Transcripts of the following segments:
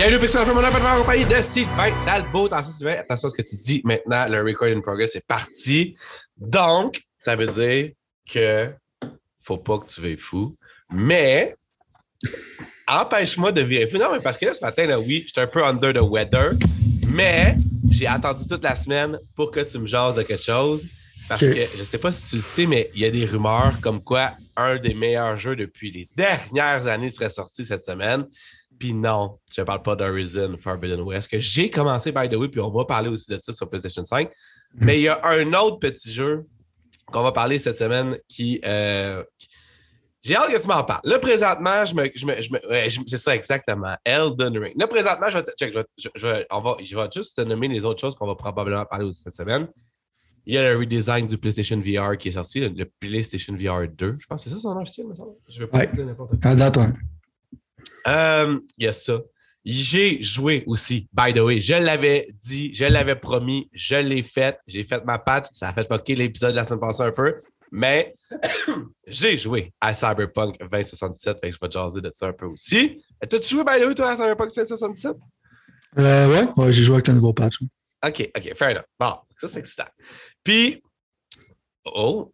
Bienvenue Pixel mon appel en compagnie de Sylvain Talbot. Attention, attention à ce que tu dis maintenant. Le recording progress est parti. Donc, ça veut dire que faut pas que tu veuilles fou. Mais, empêche-moi de virer fou. Non, mais parce que là, ce matin, là, oui, j'étais un peu under the weather. Mais, j'ai attendu toute la semaine pour que tu me jases de quelque chose. Parce que je sais pas si tu le sais, mais il y a des rumeurs comme quoi un des meilleurs jeux depuis les dernières années serait sorti cette semaine. Puis non, je ne parle pas d'Horizon Forbidden West, que j'ai commencé by the way, puis on va parler aussi de ça sur PlayStation 5. Mais il y a un autre petit jeu qu'on va parler cette semaine qui. euh, qui- j'ai hâte que tu m'en parles. Là, présentement, je me. Je me, je me- ouais, je- c'est ça exactement. Elden Ring. Là, présentement, je vais, check, je vais- je- je vais- on va, je vais juste te nommer les autres choses qu'on va probablement parler aussi cette semaine. Il y a le redesign du PlayStation VR qui est sorti, le, PlayStation VR 2. Je pense que c'est ça son nom officiel, me semble. Je ne vais pas Ouais. dire n'importe quoi. Euh, Il y a ça. J'ai joué aussi, by the way. Je l'avais dit, je l'avais promis, je l'ai fait. J'ai fait ma patch. Ça a fait fucker l'épisode de la semaine passée un peu. Mais j'ai joué à Cyberpunk 2077. Fait que je vais jaser de ça un peu aussi. T'as-tu joué, by the way, toi, à Cyberpunk 2077? Euh, ouais, ouais, j'ai joué avec le nouveau patch. OK, OK, fair enough. Bon, ça, c'est excitant. Puis, oh,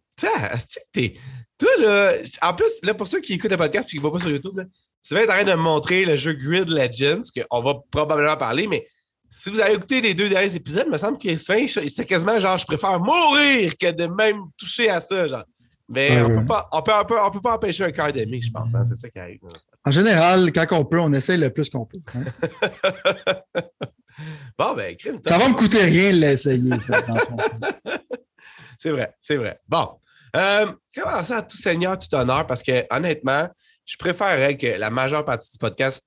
t'es. Toi, là, en plus, là, pour ceux qui écoutent le podcast et qui ne voient pas sur YouTube, là, Sylvain est en train de me montrer le jeu Grid Legends, qu'on va probablement parler, mais si vous avez écouté les deux derniers épisodes, il me semble que Sylvain, c'est quasiment genre, je préfère mourir que de même toucher à ça, genre. Mais on, ouais. peut pas, on, peut, on, peut, on peut pas empêcher un cœur d'aimer, je pense. hein, c'est ça qui arrive. En général, quand on peut, on essaye le plus qu'on peut. hein. Bon, ben, crime. Ça va me coûter rien de l'essayer. ça, dans le fond. C'est vrai, c'est vrai. Bon. Euh, commençons à tout seigneur, tout honneur, parce que honnêtement, je préférerais que la majeure partie du podcast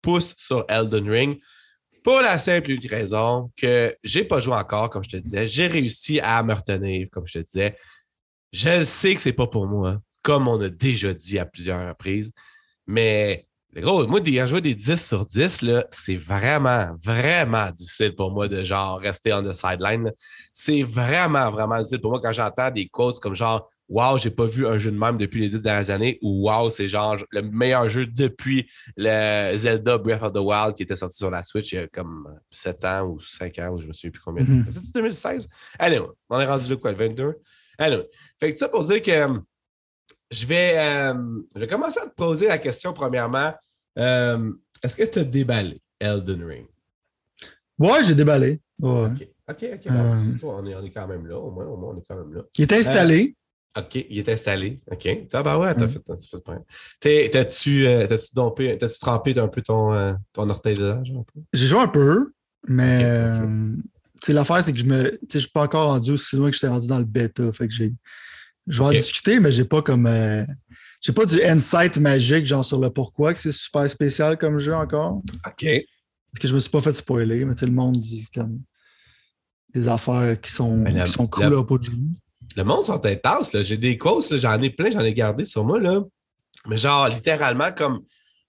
pousse sur Elden Ring pour la simple raison que j'ai pas joué encore, comme je te disais. J'ai réussi à me retenir, comme je te disais. Je sais que c'est pas pour moi, comme on a déjà dit à plusieurs reprises. Mais gros, moi, de jouer des 10 sur 10, là, c'est vraiment, vraiment difficile pour moi de genre rester on the sideline. C'est vraiment, vraiment difficile pour moi quand j'entends des quotes comme genre Wow, j'ai pas vu un jeu de même depuis les 10 dernières années ou Wow, c'est genre le meilleur jeu depuis le Zelda Breath of the Wild qui était sorti sur la Switch il y a comme 7 ans ou 5 ans ou je me souviens plus combien. C'est 2016? Anyway, on est rendu là quoi, le 22? Anyway. Fait que ça pour dire que euh, je vais, euh, je vais commencer à te poser la question premièrement. Euh, Est-ce que tu as déballé Elden Ring? Ouais, j'ai déballé. Ouais. OK, OK, OK. Euh. bon, on, est, on est quand même là. Au moins, au moins, on est quand même là. Il est installé. OK, il est installé. OK. Ah, ben ouais, t'as Mm. fait, t'as fait pas. T'es- T'as-tu euh, t'as-tu dompé- t'as-tu trempé un peu ton, euh, ton orteil un peu? J'ai joué un peu, mais Ok, ok. euh, tu l'affaire, c'est que je me. tu Je suis pas encore rendu aussi loin que j'étais rendu dans le bêta. Fait que j'ai. Je vais en discuter, mais j'ai pas comme. euh, j'ai pas du insight magique, genre sur le pourquoi, que c'est super spécial comme jeu encore. OK. Parce que je me suis pas fait spoiler, mais tu le monde dit comme des affaires qui sont, la- qui sont cool la- à pas de jeu. Le monde sont intenses, là. J'ai des là, j'en ai plein, j'en ai gardé sur moi, là. Mais genre, littéralement, comme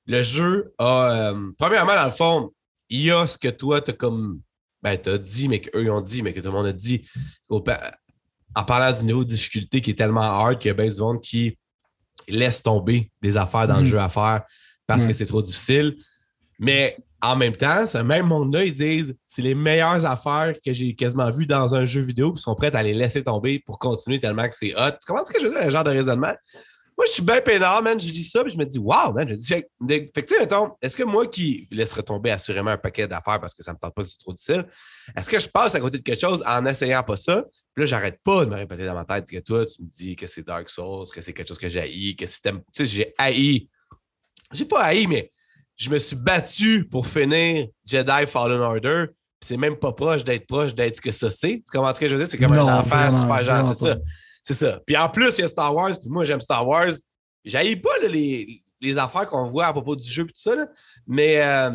le jeu a. euh, premièrement, dans le fond, il y a ce que toi, t'as comme. Ben, t'as dit, mais qu'eux, ont dit, mais que tout le monde a dit. Au en parlant du niveau de difficulté qui est tellement hard qu'il y a bien du monde qui laisse tomber des affaires dans le Mhm. jeu à faire parce que c'est trop difficile. Mais en même temps, ce même monde-là, ils disent c'est les meilleures affaires que j'ai quasiment vues dans un jeu vidéo, puis sont prêts à les laisser tomber pour continuer tellement que c'est hot. Tu comprends ce que je veux dire, le genre de raisonnement? Moi, je suis bien peinard, man. Je dis ça, puis je me dis, wow, man. Je dis, fait, que- tu sais, mettons, est-ce que moi qui laisserais tomber assurément un paquet d'affaires parce que ça me tente pas, c'est trop difficile, est-ce que je passe à côté de quelque chose en essayant pas ça? Puis là, j'arrête pas de me répéter dans ma tête que toi, tu me dis que c'est Dark Souls, que c'est quelque chose que j'ai haï, que si. Tu sais, j'ai haï. J'ai pas haï, mais je me suis battu pour finir Jedi Fallen Order. C'est même pas proche d'être proche d'être ce que ça c'est. Tu comprends ce que je veux dire? C'est comme Non, un enfant super genre, c'est ça. C'est ça. Puis en plus, il y a Star Wars, puis moi, j'aime Star Wars. J'haïs pas là, les, les affaires qu'on voit à propos du jeu et tout ça, là. mais, euh,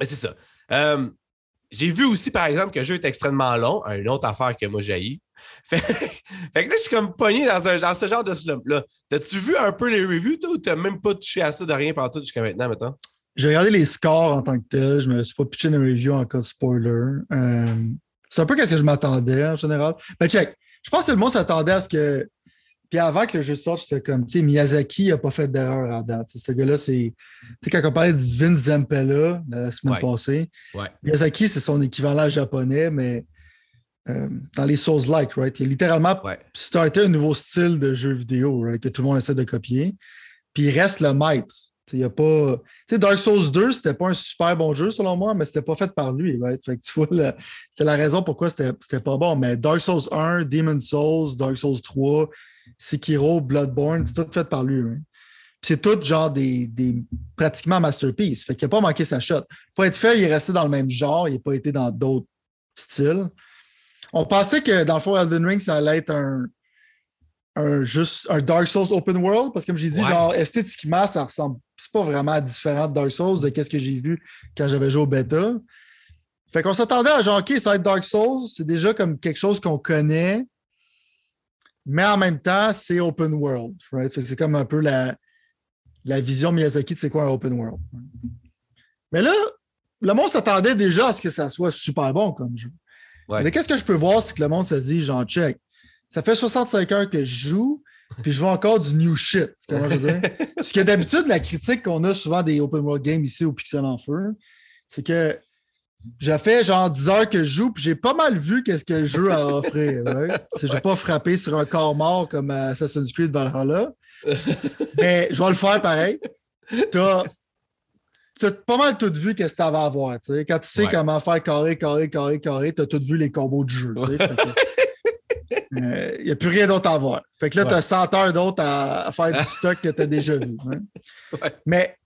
mais c'est ça. Euh, j'ai vu aussi, par exemple, que le jeu est extrêmement long, une autre affaire que moi j'haïs. Fait, fait que là, je suis comme pogné dans, un- dans ce genre de slump-là. T'as-tu vu un peu les reviews, toi, ou t'as même pas touché à ça de rien pendant tout jusqu'à maintenant, mettons? J'ai regardé les scores en tant que tel. Je me suis pas pitché une review en cas de spoiler. Euh, c'est un peu ce que je m'attendais en général. Mais check, je pense que le monde s'attendait à ce que Puis avant que le jeu sorte, j'étais comme, tu sais, Miyazaki n'a pas fait d'erreur à date. ce gars-là, c'est. Tu sais, quand on parlait de Vin Zampella la semaine passée, Miyazaki, c'est son équivalent japonais, mais euh, dans les Souls-like, right? Il a littéralement starté un nouveau style de jeu vidéo, right, que tout le monde essaie de copier. Puis il reste le maître. Il a pas. Dark Souls 2, c'était pas un super bon jeu selon moi, mais c'était pas fait par lui. Right? Fait vois, c'est la raison pourquoi c'était pas bon. Mais Dark Souls 1, Demon Souls, Dark Souls 3, Sekiro, Bloodborne, c'est tout fait par lui. C'est tout genre des, des pratiquement masterpieces. Fait qu'il n'a pas manqué sa shot. Pour être fait, il est resté dans le même genre, il n'a pas été dans d'autres styles. On pensait que dans le fond, Elden Ring, ça allait être un, un, juste un Dark Souls open world, parce que comme j'ai dit, genre esthétiquement, ça ressemble. C'est pas vraiment différent de Dark Souls de ce que j'ai vu quand j'avais joué au bêta. Fait qu'on s'attendait à genre, OK, ça va être Dark Souls, c'est déjà comme quelque chose qu'on connaît, mais en même temps, c'est open world. Right? Fait que c'est comme un peu la, la vision Miyazaki de c'est quoi un open world. Mais là, le monde s'attendait déjà à ce que ça soit super bon comme jeu. Mais qu'est-ce que je peux voir, c'est que le monde se dit, genre, check, ça fait 65 heures que je joue, puis je vois encore du new shit. Comment je veux dire? Parce que d'habitude, la critique qu'on a souvent des open world games ici au Pixel en Feu, c'est que j'ai fait genre 10 heures que je joue, puis j'ai pas mal vu qu'est-ce que le jeu a offert. Right? J'ai pas frappé sur un corps mort comme Assassin's Creed Valhalla. Mais je vais le faire pareil. T'as as pas mal tout vu qu'est-ce que tu avais à voir. Quand tu sais comment faire carré, carré, carré, carré, tu as tout vu les combos du jeu. Il n'y euh, a plus rien d'autre à voir. Fait que là, tu as 100 heures d'autres à, faire du stock que tu as déjà vu. Hein. Mais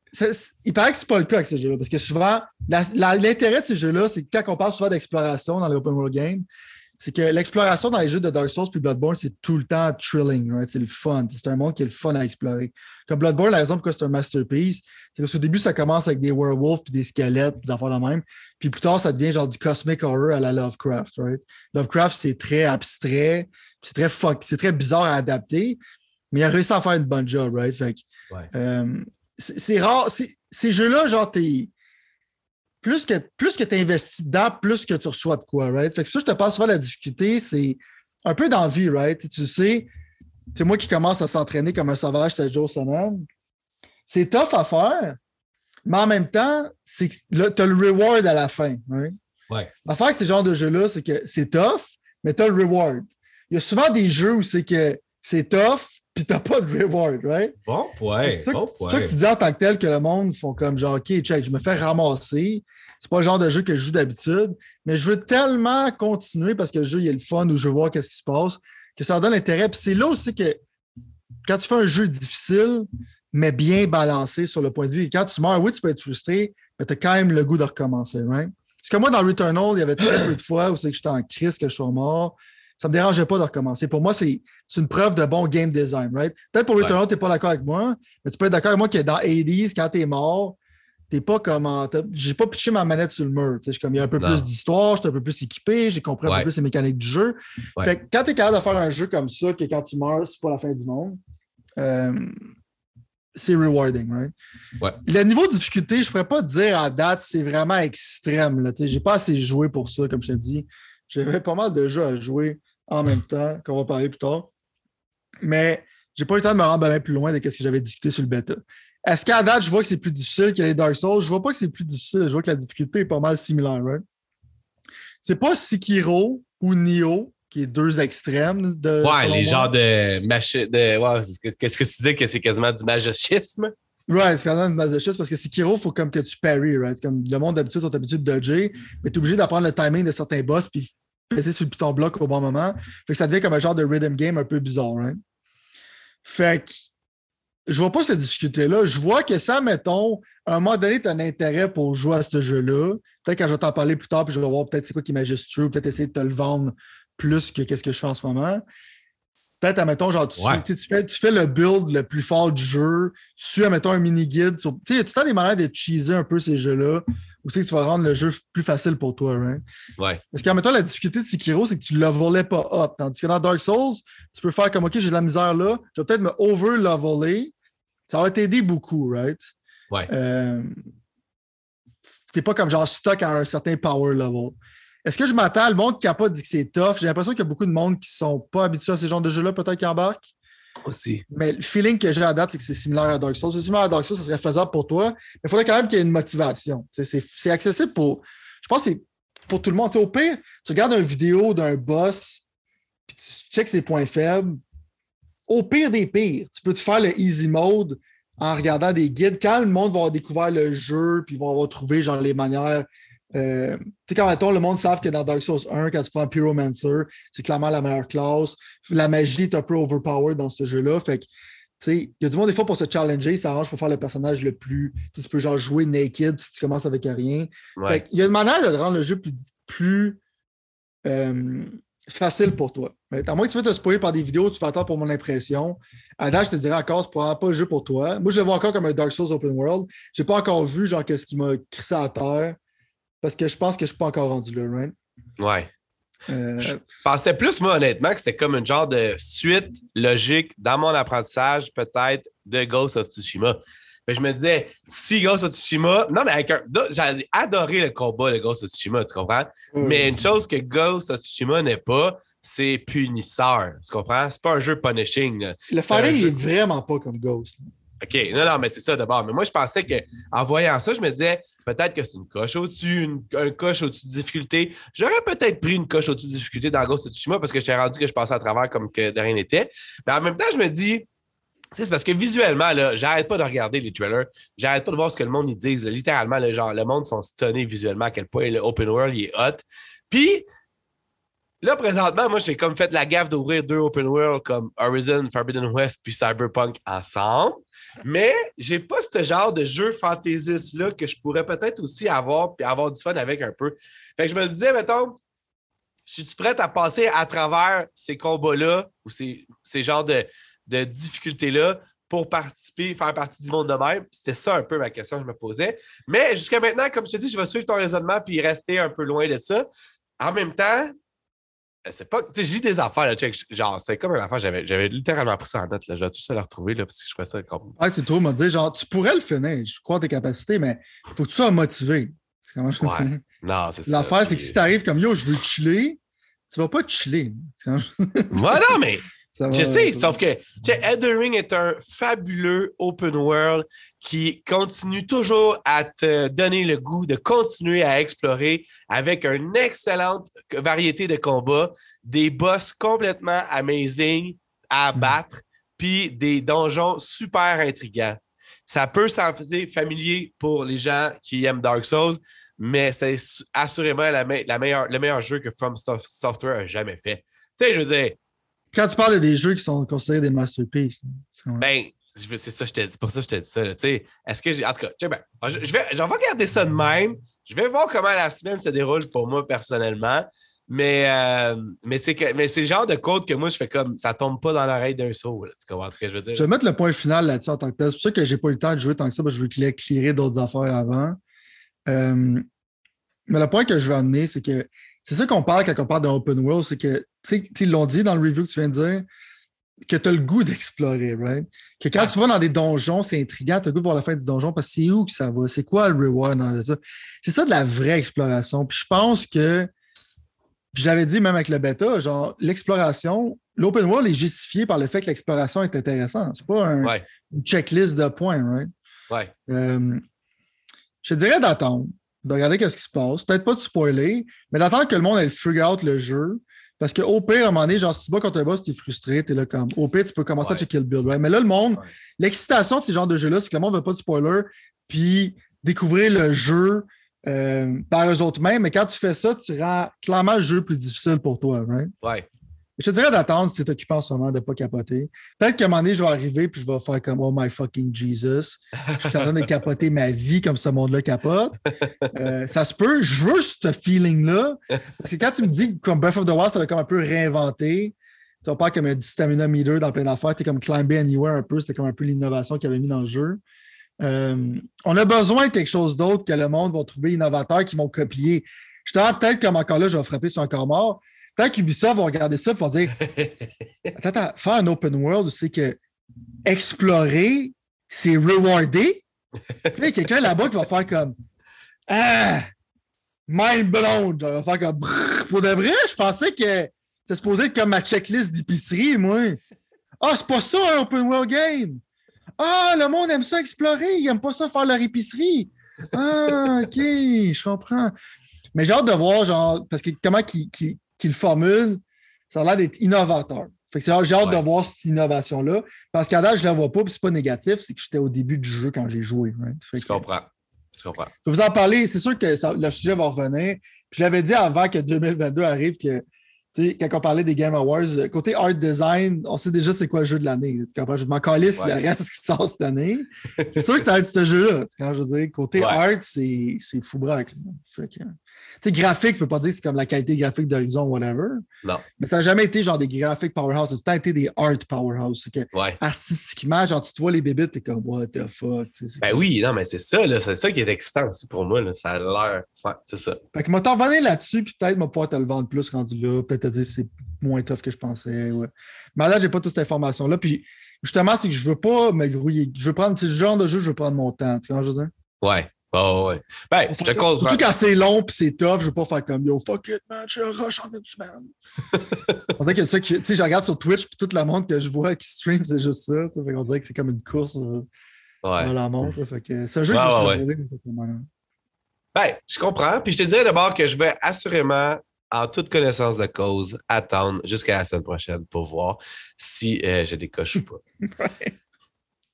il paraît que ce n'est pas le cas avec ces jeux-là, parce que souvent, l'intérêt de ces jeux-là, c'est que quand on parle souvent d'exploration dans les open world games, c'est que l'exploration dans les jeux de Dark Souls puis Bloodborne, c'est tout le temps thrilling, right? C'est le fun. C'est un monde qui est le fun à explorer. Comme Bloodborne, la raison pourquoi c'est un masterpiece, c'est qu'au début, ça commence avec des werewolves puis des squelettes, des affaires la même. Puis plus tard, ça devient genre du cosmic horror à la Lovecraft, right? Lovecraft, c'est très abstrait, c'est très fuck, c'est très bizarre à adapter, mais il a réussi à faire une bonne job, right? Fait euh, c'est rare. Ces jeux-là, genre, t'es plus que, plus que tu investis dedans, plus que tu reçois de quoi, right? Fait que ça, je te parle souvent la difficulté, c'est un peu d'envie, right? Tu sais, c'est moi qui commence à s'entraîner comme un sauvage 7 jours semaine. C'est tough à faire, mais en même temps, tu as le reward à la fin. Right? Ouais. L'affaire avec ces genres de jeux-là, c'est que c'est tough, mais tu as le reward. Il y a souvent des jeux où c'est que c'est tough, puis t'as pas de reward, right? Bon ouais. C'est bon ça que tu dis en tant que tel que le monde font comme genre, OK, check, je me fais ramasser. C'est pas le genre de jeu que je joue d'habitude, mais je veux tellement continuer parce que le jeu, il est le fun où je veux voir qu'est-ce qui se passe, que ça donne intérêt. Puis c'est là aussi que quand tu fais un jeu difficile, mais bien balancé sur le point de vue, et quand tu meurs, oui, tu peux être frustré, mais tu as quand même le goût de recommencer, right? Parce que moi, dans Returnal, il y avait très peu de fois où c'est que j'étais en crise, que je suis mort ça ne me dérangeait pas de recommencer. Pour moi, c'est une preuve de bon game design, right? Peut-être pour Returnal, tu n'es pas d'accord avec moi, mais tu peux être d'accord avec moi que dans 80s, quand tu es mort, tu n'es pas comme. J'ai pas pitché ma manette sur le mur. Comme il y a un peu plus d'histoire, je suis un peu plus équipé, j'ai compris un peu plus les mécaniques du jeu. Fait quand tu es capable de faire un jeu comme ça, que quand tu meurs, c'est pas la fin du monde. Euh, c'est rewarding, right? Le niveau de difficulté, je pourrais pas dire à date, c'est vraiment extrême. Je n'ai pas assez joué pour ça, comme je te dis. J'avais pas mal de jeux à jouer en même temps, qu'on va parler plus tard. Mais j'ai pas eu le temps de me rendre bien plus loin de ce que j'avais discuté sur le bêta. Est-ce qu'à date, je vois que c'est plus difficile que les Dark Souls? Je vois pas que c'est plus difficile. Je vois que la difficulté est pas mal similaire, right? C'est pas Sekiro ou Nioh, qui est deux extrêmes de. Ouais, les genres de. de ouais, Qu'est-ce que tu disais que c'est quasiment du masochisme? Ouais, c'est quasiment du masochisme parce que Sekiro, il faut comme que tu parry, right? Comme le monde d'habitude sont habitués de dodger, mais tu es obligé d'apprendre le timing de certains boss puis passer sur le piton bloc au bon moment. Fait que ça devient comme un genre de rhythm game un peu bizarre, right? Fait que je vois pas cette difficulté-là. Je vois que ça, mettons, à un moment donné, tu as un intérêt pour jouer à ce jeu-là. Peut-être quand je vais t'en parler plus tard, puis je vais voir peut-être c'est quoi qui est majestueux, peut-être essayer de te le vendre plus que qu'est-ce que je fais en ce moment. Peut-être, admettons, genre, tu, tu, fais, tu, fais, le build le plus fort du jeu, tu fais, admettons, un mini-guide. Tu sais, tout le temps des manières de cheeser un peu ces jeux-là, ou c'est que tu vas rendre le jeu plus facile pour toi, right? Ouais. Parce qu'en mettant la difficulté de Sekiro, c'est que tu ne levelais pas up. Tandis que dans Dark Souls, tu peux faire comme, OK, j'ai de la misère là, je vais peut-être me over-leveler. Ça va t'aider beaucoup, right? Ouais. Euh, c'est pas comme genre stock à un certain power level. Est-ce que je m'attends, le monde qui n'a pas dit que c'est tough, j'ai l'impression qu'il y a beaucoup de monde qui ne sont pas habitués à ces genres de jeux-là, peut-être qui embarquent? Aussi. Mais le feeling que j'ai à date, c'est que c'est similaire à Dark Souls. C'est similaire à Dark Souls, ça serait faisable pour toi. Mais il faudrait quand même qu'il y ait une motivation. C'est accessible pour. Je pense que c'est pour tout le monde. au pire, tu regardes une vidéo d'un boss, puis tu checks ses points faibles. Au pire des pires, tu peux te faire le easy mode en regardant des guides. Quand le monde va avoir découvert le jeu, puis vont avoir trouvé genre les manières euh, tu sais, quand mettons, le monde savent que dans Dark Souls 1, quand tu prends Pyromancer, c'est clairement la meilleure classe. La magie est un peu overpowered dans ce jeu-là. Fait que, tu sais, il y a du monde, des fois, pour se challenger, ça arrange pour faire le personnage le plus. Tu peux genre jouer naked si tu commences avec rien. Fait il y a une manière de rendre le jeu plus, plus euh, facile pour toi. À moins que tu veux te spoiler par des vidéos, tu fais attendre pour mon impression. À je te dirais encore, c'est probablement pas le jeu pour toi. Moi, je le vois encore comme un Dark Souls Open World. J'ai pas encore vu, genre, qu'est-ce qui m'a crissé à terre. Parce que je pense que je suis pas encore rendu là, right? Ouais. Euh, je pensais plus, moi, honnêtement, que c'était comme une genre de suite logique dans mon apprentissage, peut-être, de Ghost of Tsushima. je me disais, si Ghost of Tsushima. Non, mais avec un. J'ai adoré le combat de Ghost of Tsushima, tu comprends? Mais une chose que Ghost of Tsushima n'est pas, c'est punisseur. Tu comprends? C'est pas un jeu punishing. Le fighting est vraiment pas comme Ghost. OK, non, non, mais c'est ça d'abord. Mais moi, je pensais qu'en voyant ça, je me disais peut-être que c'est une coche au-dessus, une, un coche au-dessus de difficulté. J'aurais peut-être pris une coche au-dessus de difficulté dans Ghost of Tsushima parce que j'étais rendu que je passais à travers comme que de rien n'était. Mais en même temps, je me dis, c'est parce que visuellement, là, j'arrête pas de regarder les trailers, j'arrête pas de voir ce que le monde ils disent. Littéralement, le genre, le monde sont stunnés visuellement à quel point le open world est hot. Puis, Là, présentement, moi, j'ai comme fait la gaffe d'ouvrir deux open world comme Horizon, Forbidden West puis Cyberpunk ensemble. Mais j'ai pas ce genre de jeu fantaisiste-là que je pourrais peut-être aussi avoir puis avoir du fun avec un peu. Fait que je me disais, mettons, suis-tu prête à passer à travers ces combats-là ou ces, ces genres de, de difficultés-là pour participer, faire partie du monde de même? C'était ça un peu ma question que je me posais. Mais jusqu'à maintenant, comme je te dis, je vais suivre ton raisonnement puis rester un peu loin de ça. En même temps, c'est pas. Tu sais, j'ai des affaires, là, check, genre, c'est comme une affaire, j'avais, j'avais littéralement pris ça en note, là. Vais tout ça la retrouver, là, parce que je fais ça comme. Ouais, c'est trop, m'a dit, genre, tu pourrais le finir, je crois tes capacités, mais faut que tu sois motivé. C'est comment je ouais. Non, c'est ça. L'affaire, c'est que si t'arrives comme yo, je veux chiller, tu vas pas chiller. Moi, non, mais je sais, sauf que Elden Ring est un fabuleux open world qui continue toujours à te donner le goût de continuer à explorer avec une excellente variété de combats, des boss complètement amazing à mm. battre, puis des donjons super intrigants. Ça peut s'en faire familier pour les gens qui aiment Dark Souls, mais c'est assurément la, meilleure, le meilleur jeu que From Software a jamais fait. Tu sais, je veux dire, quand tu parles des jeux qui sont considérés des masterpieces. Ben, c'est ça, je t'ai dit. Pour ça, je t'ai dit ça. Est-ce que En tout cas, ben, je, vais, j'en vais regarder ça de même. Je vais voir comment la semaine se déroule pour moi personnellement. Mais, euh, mais c'est le genre de code que moi, je fais comme ça tombe pas dans l'oreille d'un saut. Tu comprends ce que je veux dire? Je vais mettre le point final là-dessus en tant que tel. C'est pour ça que j'ai pas eu le temps de jouer tant que ça, parce que je veux clearer d'autres affaires avant. Euh, mais le point que je veux amener, c'est que c'est ça qu'on parle quand on parle d'un open world, c'est que, tu sais, ils l'ont dit dans le review que tu viens de dire, que tu as le goût d'explorer, right? Que quand tu vas dans des donjons, c'est intriguant, tu as le goût de voir la fin du donjon parce que c'est où que ça va? C'est quoi le reward dans ça? C'est ça de la vraie exploration. Puis je pense que, j'avais dit même avec le bêta, genre, l'exploration, l'open world est justifié par le fait que l'exploration est intéressante. C'est pas un, une checklist de points, right? Ouais. Euh, je dirais d'attendre de regarder qu'est-ce qui se passe. Peut-être pas de spoiler, mais d'attendre que le monde ait figure out le jeu. Parce qu'au pire, à un moment donné, genre, si tu vas contre un boss, tu es frustré, tu es là comme. Au pire, tu peux commencer à checker le build, Mais là, le monde, l'excitation de ces genres de jeux-là, c'est que le monde ne veut pas de spoiler, puis découvrir le jeu euh, par eux autres mêmes. Mais quand tu fais ça, tu rends clairement le jeu plus difficile pour toi, right? Ouais. Je te dirais d'attendre si tu occupé en ce moment de ne pas capoter. Peut-être qu'à un moment donné, je vais arriver puis je vais faire comme Oh my fucking Jesus. Je suis en train de capoter ma vie comme ce monde-là capote. Euh, ça se peut. Je veux ce feeling-là. Parce que quand tu me dis que comme Breath of the Wild, ça va comme un peu réinventé. Ça va pas comme un stamina meter dans plein d'affaires. C'est comme Climb Anywhere un peu. C'était comme un peu l'innovation qu'il avait mis dans le jeu. Euh, on a besoin de quelque chose d'autre que le monde va trouver innovateur, qui vont copier. Je te peut-être comme encore là, je vais frapper sur un corps mort. Tant qu'Ubisoft va regarder ça, ils vont dire Attends, attends, faire un open world, c'est que explorer, c'est rewarder. Puis il y a quelqu'un là-bas qui va faire comme Ah, mind blown. Il va faire comme Pour de vrai, je pensais que c'est supposé être comme ma checklist d'épicerie, moi. Ah, c'est pas ça un open world game! Ah, le monde aime ça explorer, il aime pas ça faire leur épicerie. Ah, OK, je comprends. Mais j'ai hâte de voir, genre, parce que comment qu'il le formule, ça a l'air d'être innovateur. Fait que j'ai hâte de voir cette innovation-là. Parce qu'à date, je ne la vois pas, puis c'est pas négatif, c'est que j'étais au début du jeu quand j'ai joué. je comprends. Je comprends. Je vais vous en parler. C'est sûr que le sujet va revenir. Puis je l'avais dit avant que 2022 arrive que quand on parlait des Game Awards, côté art design, on sait déjà c'est quoi le jeu de l'année. Je m'en calisse ouais. le reste qui sort cette année. c'est sûr que ça va être ce jeu-là. Quand je veux dire, côté art, c'est fou braque. Sais, graphique, je peux pas dire que c'est comme la qualité graphique d'Horizon, whatever. Non. Mais ça n'a jamais été genre des graphiques powerhouse. Ça a tout le temps été des art powerhouse. Que Artistiquement, genre, tu te vois les bébés, t'es comme, what the fuck. Ben oui, non, mais c'est ça, là. C'est ça qui est excitant aussi pour moi, là. Ça a l'air. Ouais, c'est ça. Fait que, moi, t'en là-dessus, puis peut-être, moi, pouvoir te le vendre plus rendu là. Peut-être te dire c'est moins tough que je pensais. Ouais. Mais là, j'ai pas toute cette information-là. Puis, justement, c'est que je veux pas me grouiller. Je veux prendre, ce genre de jeu, je veux prendre mon temps. Tu vois, je veux dire? Ouais. Oh, ouais. Ben, je cause. Surtout quand c'est long et c'est tough, je veux pas faire comme yo, fuck it, man, je rush en une semaine. on dirait que ça, tu sais, je regarde sur Twitch puis toute la montre que je vois qui stream, c'est juste ça. on dirait que c'est comme une course euh, dans la montre. Fait que c'est un jeu que je ouais. Ben, je comprends. Puis je te dirais d'abord que je vais assurément, en toute connaissance de cause, attendre jusqu'à la semaine prochaine pour voir si euh, je décoche ou pas.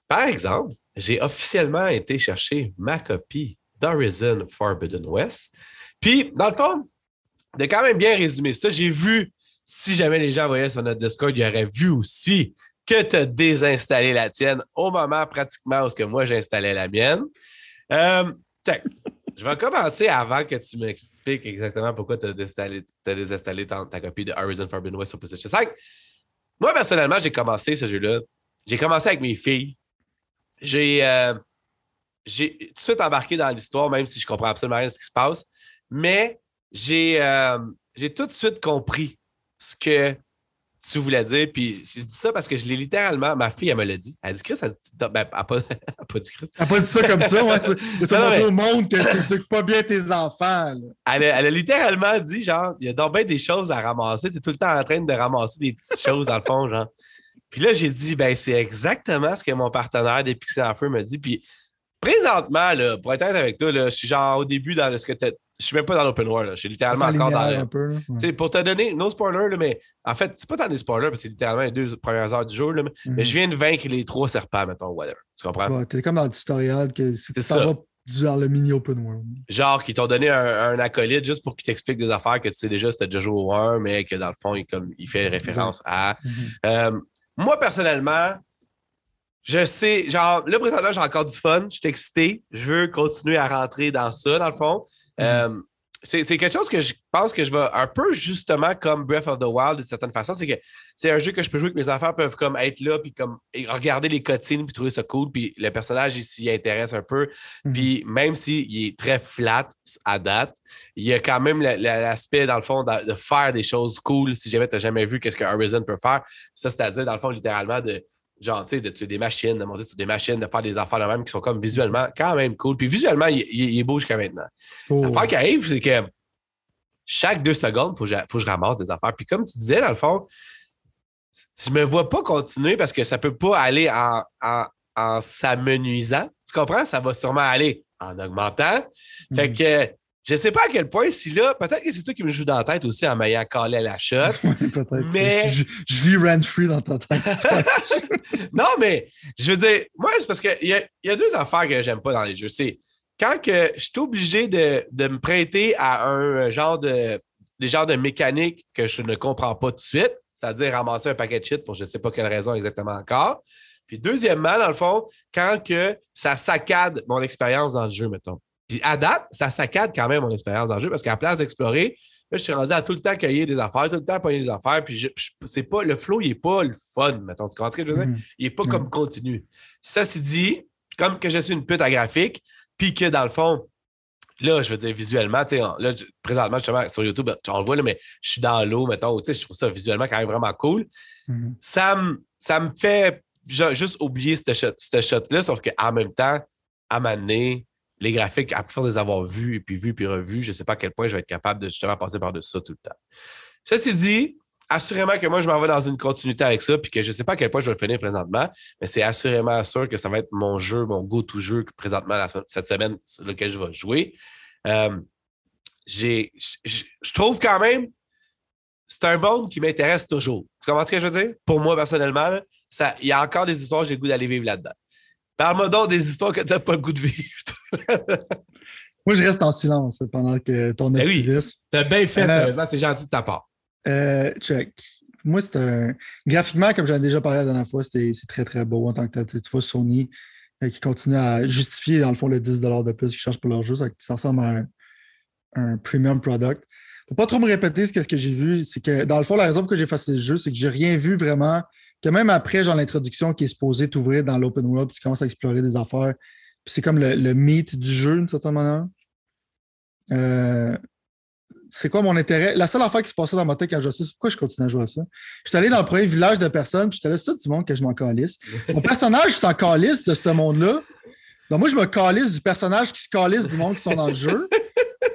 Par exemple, j'ai officiellement été chercher ma copie d'Horizon Forbidden West. Puis, dans le fond, de quand même bien résumer ça, j'ai vu, si jamais les gens voyaient sur notre Discord, ils auraient vu aussi que tu as désinstallé la tienne au moment pratiquement où que moi j'installais la mienne. Euh, je vais commencer avant que tu m'expliques exactement pourquoi tu as, désinstallé ta, ta, copie de Horizon Forbidden West sur PlayStation 5. Moi, personnellement, j'ai commencé ce jeu-là. J'ai commencé avec mes filles j'ai euh, j'ai tout de suite embarqué dans l'histoire, même si je comprends absolument rien de ce qui se passe. Mais j'ai euh, j'ai tout de suite compris ce que tu voulais dire. Puis je dis ça parce que je l'ai littéralement, ma fille, elle me l'a dit. Elle dit Chris, elle, dit, ben, elle, a pas, elle pas dit Chris. Elle n'a pas dit ça comme ça, ouais. Tu montré au monde que tu n'éduques pas bien tes enfants. Elle, a, elle, a, littéralement dit genre, il y a donc bien des choses à ramasser. Tu es tout le temps en train de ramasser des petites choses dans le fond, genre. Puis là, j'ai dit, ben, c'est exactement ce que mon partenaire des Pixel en Feu me dit. Puis présentement, là, pour être avec toi, là, je suis genre au début dans ce que tu je suis même pas dans l'open world. Je suis littéralement encore dans. Le... Pour te donner, no spoiler, mais en fait, c'est pas dans les spoilers, parce que c'est littéralement les deux premières heures du jour. mais, mais, je mhm. viens de vaincre les trois serpents, mettons, whatever. Tu comprends? Ouais, t'es comme dans le tutoriel que si tu vas dans le mini open world. Genre, qu'ils t'ont donné un, acolyte juste pour qu'il t'explique des affaires que tu sais déjà, c'était déjà joué au 1, mais que dans le fond, il, comme, il fait référence à. Mhm. Euh, moi, personnellement, je sais, genre, là, présentement, j'ai encore du fun, je suis excité, je veux continuer à rentrer dans ça, dans le fond. Mm. Euh, c'est quelque chose que je pense que je vais un peu justement comme Breath of the Wild d'une certaine façon. C'est que c'est un jeu que je peux jouer que mes enfants peuvent comme être là puis comme regarder les cotines puis trouver ça cool. Puis le personnage il s'y intéresse un peu. Mm-hmm. Puis même s'il est très flat à date, il y a quand même l'aspect dans le fond de, faire des choses cool si jamais tu n'as jamais vu qu'est-ce que Horizon peut faire. Ça, c'est-à-dire dans le fond littéralement de genre, tu sais, de tuer des machines, de monter sur des machines, de faire des affaires de même qui sont comme visuellement quand même cool. Puis visuellement, il, il, est beau jusqu'à maintenant. Oh. L'affaire qui arrive, c'est que chaque deux secondes, il faut, que je ramasse des affaires. Puis comme tu disais, dans le fond, je me vois pas continuer parce que ça peut pas aller en, en, en s'amenuisant. Tu comprends? Ça va sûrement aller en augmentant. Fait mm. que je ne sais pas à quel point, si là, peut-être que c'est toi qui me joue dans la tête aussi en m'ayant calé à la shot. peut-être. Mais. Je, vis rent-free dans ta tête. non, mais je veux dire, moi, c'est parce qu'il y a, y a deux affaires que j'aime pas dans les jeux. C'est quand que je suis obligé de, me prêter à un genre de, des genres de mécanique que je ne comprends pas tout de suite, c'est-à-dire ramasser un paquet de shit pour je ne sais pas quelle raison exactement encore. Puis deuxièmement, dans le fond, quand que ça saccade mon expérience dans le jeu, mettons. Puis à date, ça saccade quand même mon expérience dans le jeu parce qu'à place d'explorer, là, je suis rendu à tout le temps cueillir des affaires, tout le temps pogner des affaires. Puis c'est pas, le flow, il n'est pas le fun, mettons. Tu comprends ce que je veux dire? Mm-hmm. Il n'est pas comme continu. Ça, c'est dit, comme que je suis une pute à graphique, puis que dans le fond, là, je veux dire, visuellement, tu sais, là, présentement, justement, sur YouTube, on le voit, là, mais je suis dans l'eau, mettons, tu sais, je trouve ça visuellement quand même vraiment cool. Mm-hmm. Ça, me, ça me fait juste oublier ce shot-là, shot sauf qu'en même temps, à m'amener, les graphiques, à force de les avoir vus et puis vus puis revus, je ne sais pas à quel point je vais être capable de justement passer par-dessus ça tout le temps. Ceci dit, assurément que moi, je m'en vais dans une continuité avec ça, puis que je ne sais pas à quel point je vais le finir présentement, mais c'est assurément sûr que ça va être mon jeu, mon go-to-jeu présentement cette semaine sur lequel je vais jouer. Euh, je trouve quand même c'est un monde qui m'intéresse toujours. Tu comprends ce que je veux dire? Pour moi, personnellement, il y a encore des histoires j'ai le goût d'aller vivre là-dedans. Parle-moi donc des histoires que tu n'as pas le goût de vivre. moi, je reste en silence pendant que ton ben activisme. tu as bien fait, euh, sérieusement, c'est gentil de ta part. Euh, check. Moi, c'est un. Graphiquement, comme j'en ai déjà parlé la dernière fois, c'est très, très beau en tant que Tu vois Sony euh, qui continue à justifier, dans le fond, le 10 de plus qu'ils chargent pour leur jeu. Ça, ça ressemble à un, un premium product. Faut pas trop me répéter ce que, j'ai vu. C'est que, dans le fond, la raison pour laquelle j'ai fait ce jeu, c'est que j'ai rien vu vraiment. Que même après, genre, l'introduction qui est supposée t'ouvrir dans l'open world, puis tu commences à explorer des affaires. Puis c'est comme le, meat du jeu, d'une certaine manière. Euh, c'est quoi mon intérêt? La seule affaire qui se passait dans ma tête quand je sais, c'est pourquoi je continue à jouer à ça? J'étais allé dans le premier village de personnes, puis j'étais là, c'est tout du monde que je m'en calisse. Mon personnage s'en calisse de ce monde-là. Donc moi, je me calisse du personnage qui se calisse du monde qui sont dans le jeu.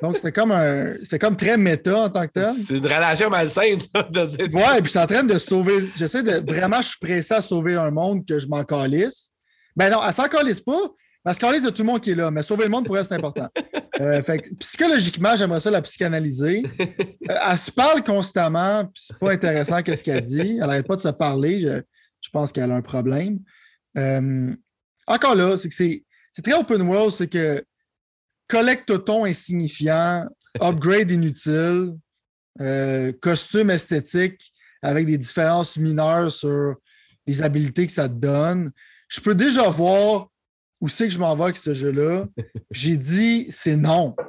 Donc, c'était comme un. C'était comme très méta en tant que tel. C'est une relation malsaine, de dire Ouais, puis je suis en train de sauver. J'essaie de. Vraiment, je suis pressé à sauver un monde que je m'en calisse. Ben non, elle s'en calisse pas. Elle se calisse de tout le monde qui est là, mais sauver le monde pour elle, c'est important. Euh, fait psychologiquement, j'aimerais ça la psychanalyser. Euh, elle se parle constamment, puis c'est pas intéressant qu'est-ce qu'elle dit. Elle n'arrête pas de se parler. Je, pense qu'elle a un problème. Euh, encore là, c'est que c'est très open world, c'est que collecte-ton insignifiant, upgrade inutile, euh, costume esthétique avec des différences mineures sur les habiletés que ça te donne. Je peux déjà voir où c'est que je m'en vais avec ce jeu-là. J'ai dit c'est non.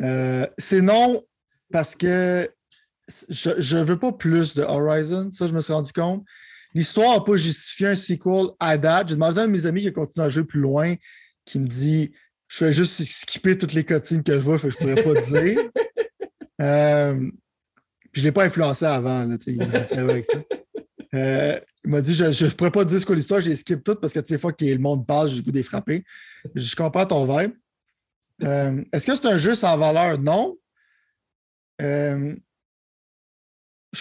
Euh, c'est non parce que je ne veux pas plus de Horizon. Ça, je me suis rendu compte. L'histoire n'a pas justifié un sequel à date. J'ai demandé à un de mes amis qui a continué à jouer plus loin qui me dit je fais juste skipper toutes les cotines que je vois, je ne pourrais pas te dire. Euh, je ne l'ai pas influencé avant. Là, il, euh, il m'a dit Je ne pourrais pas te dire ce qu'est l'histoire, j'ai skip tout parce que toutes les fois que le monde parle, j'ai le goût de les frapper. Je comprends ton vibe. Euh, est-ce que c'est un jeu sans valeur? Non. je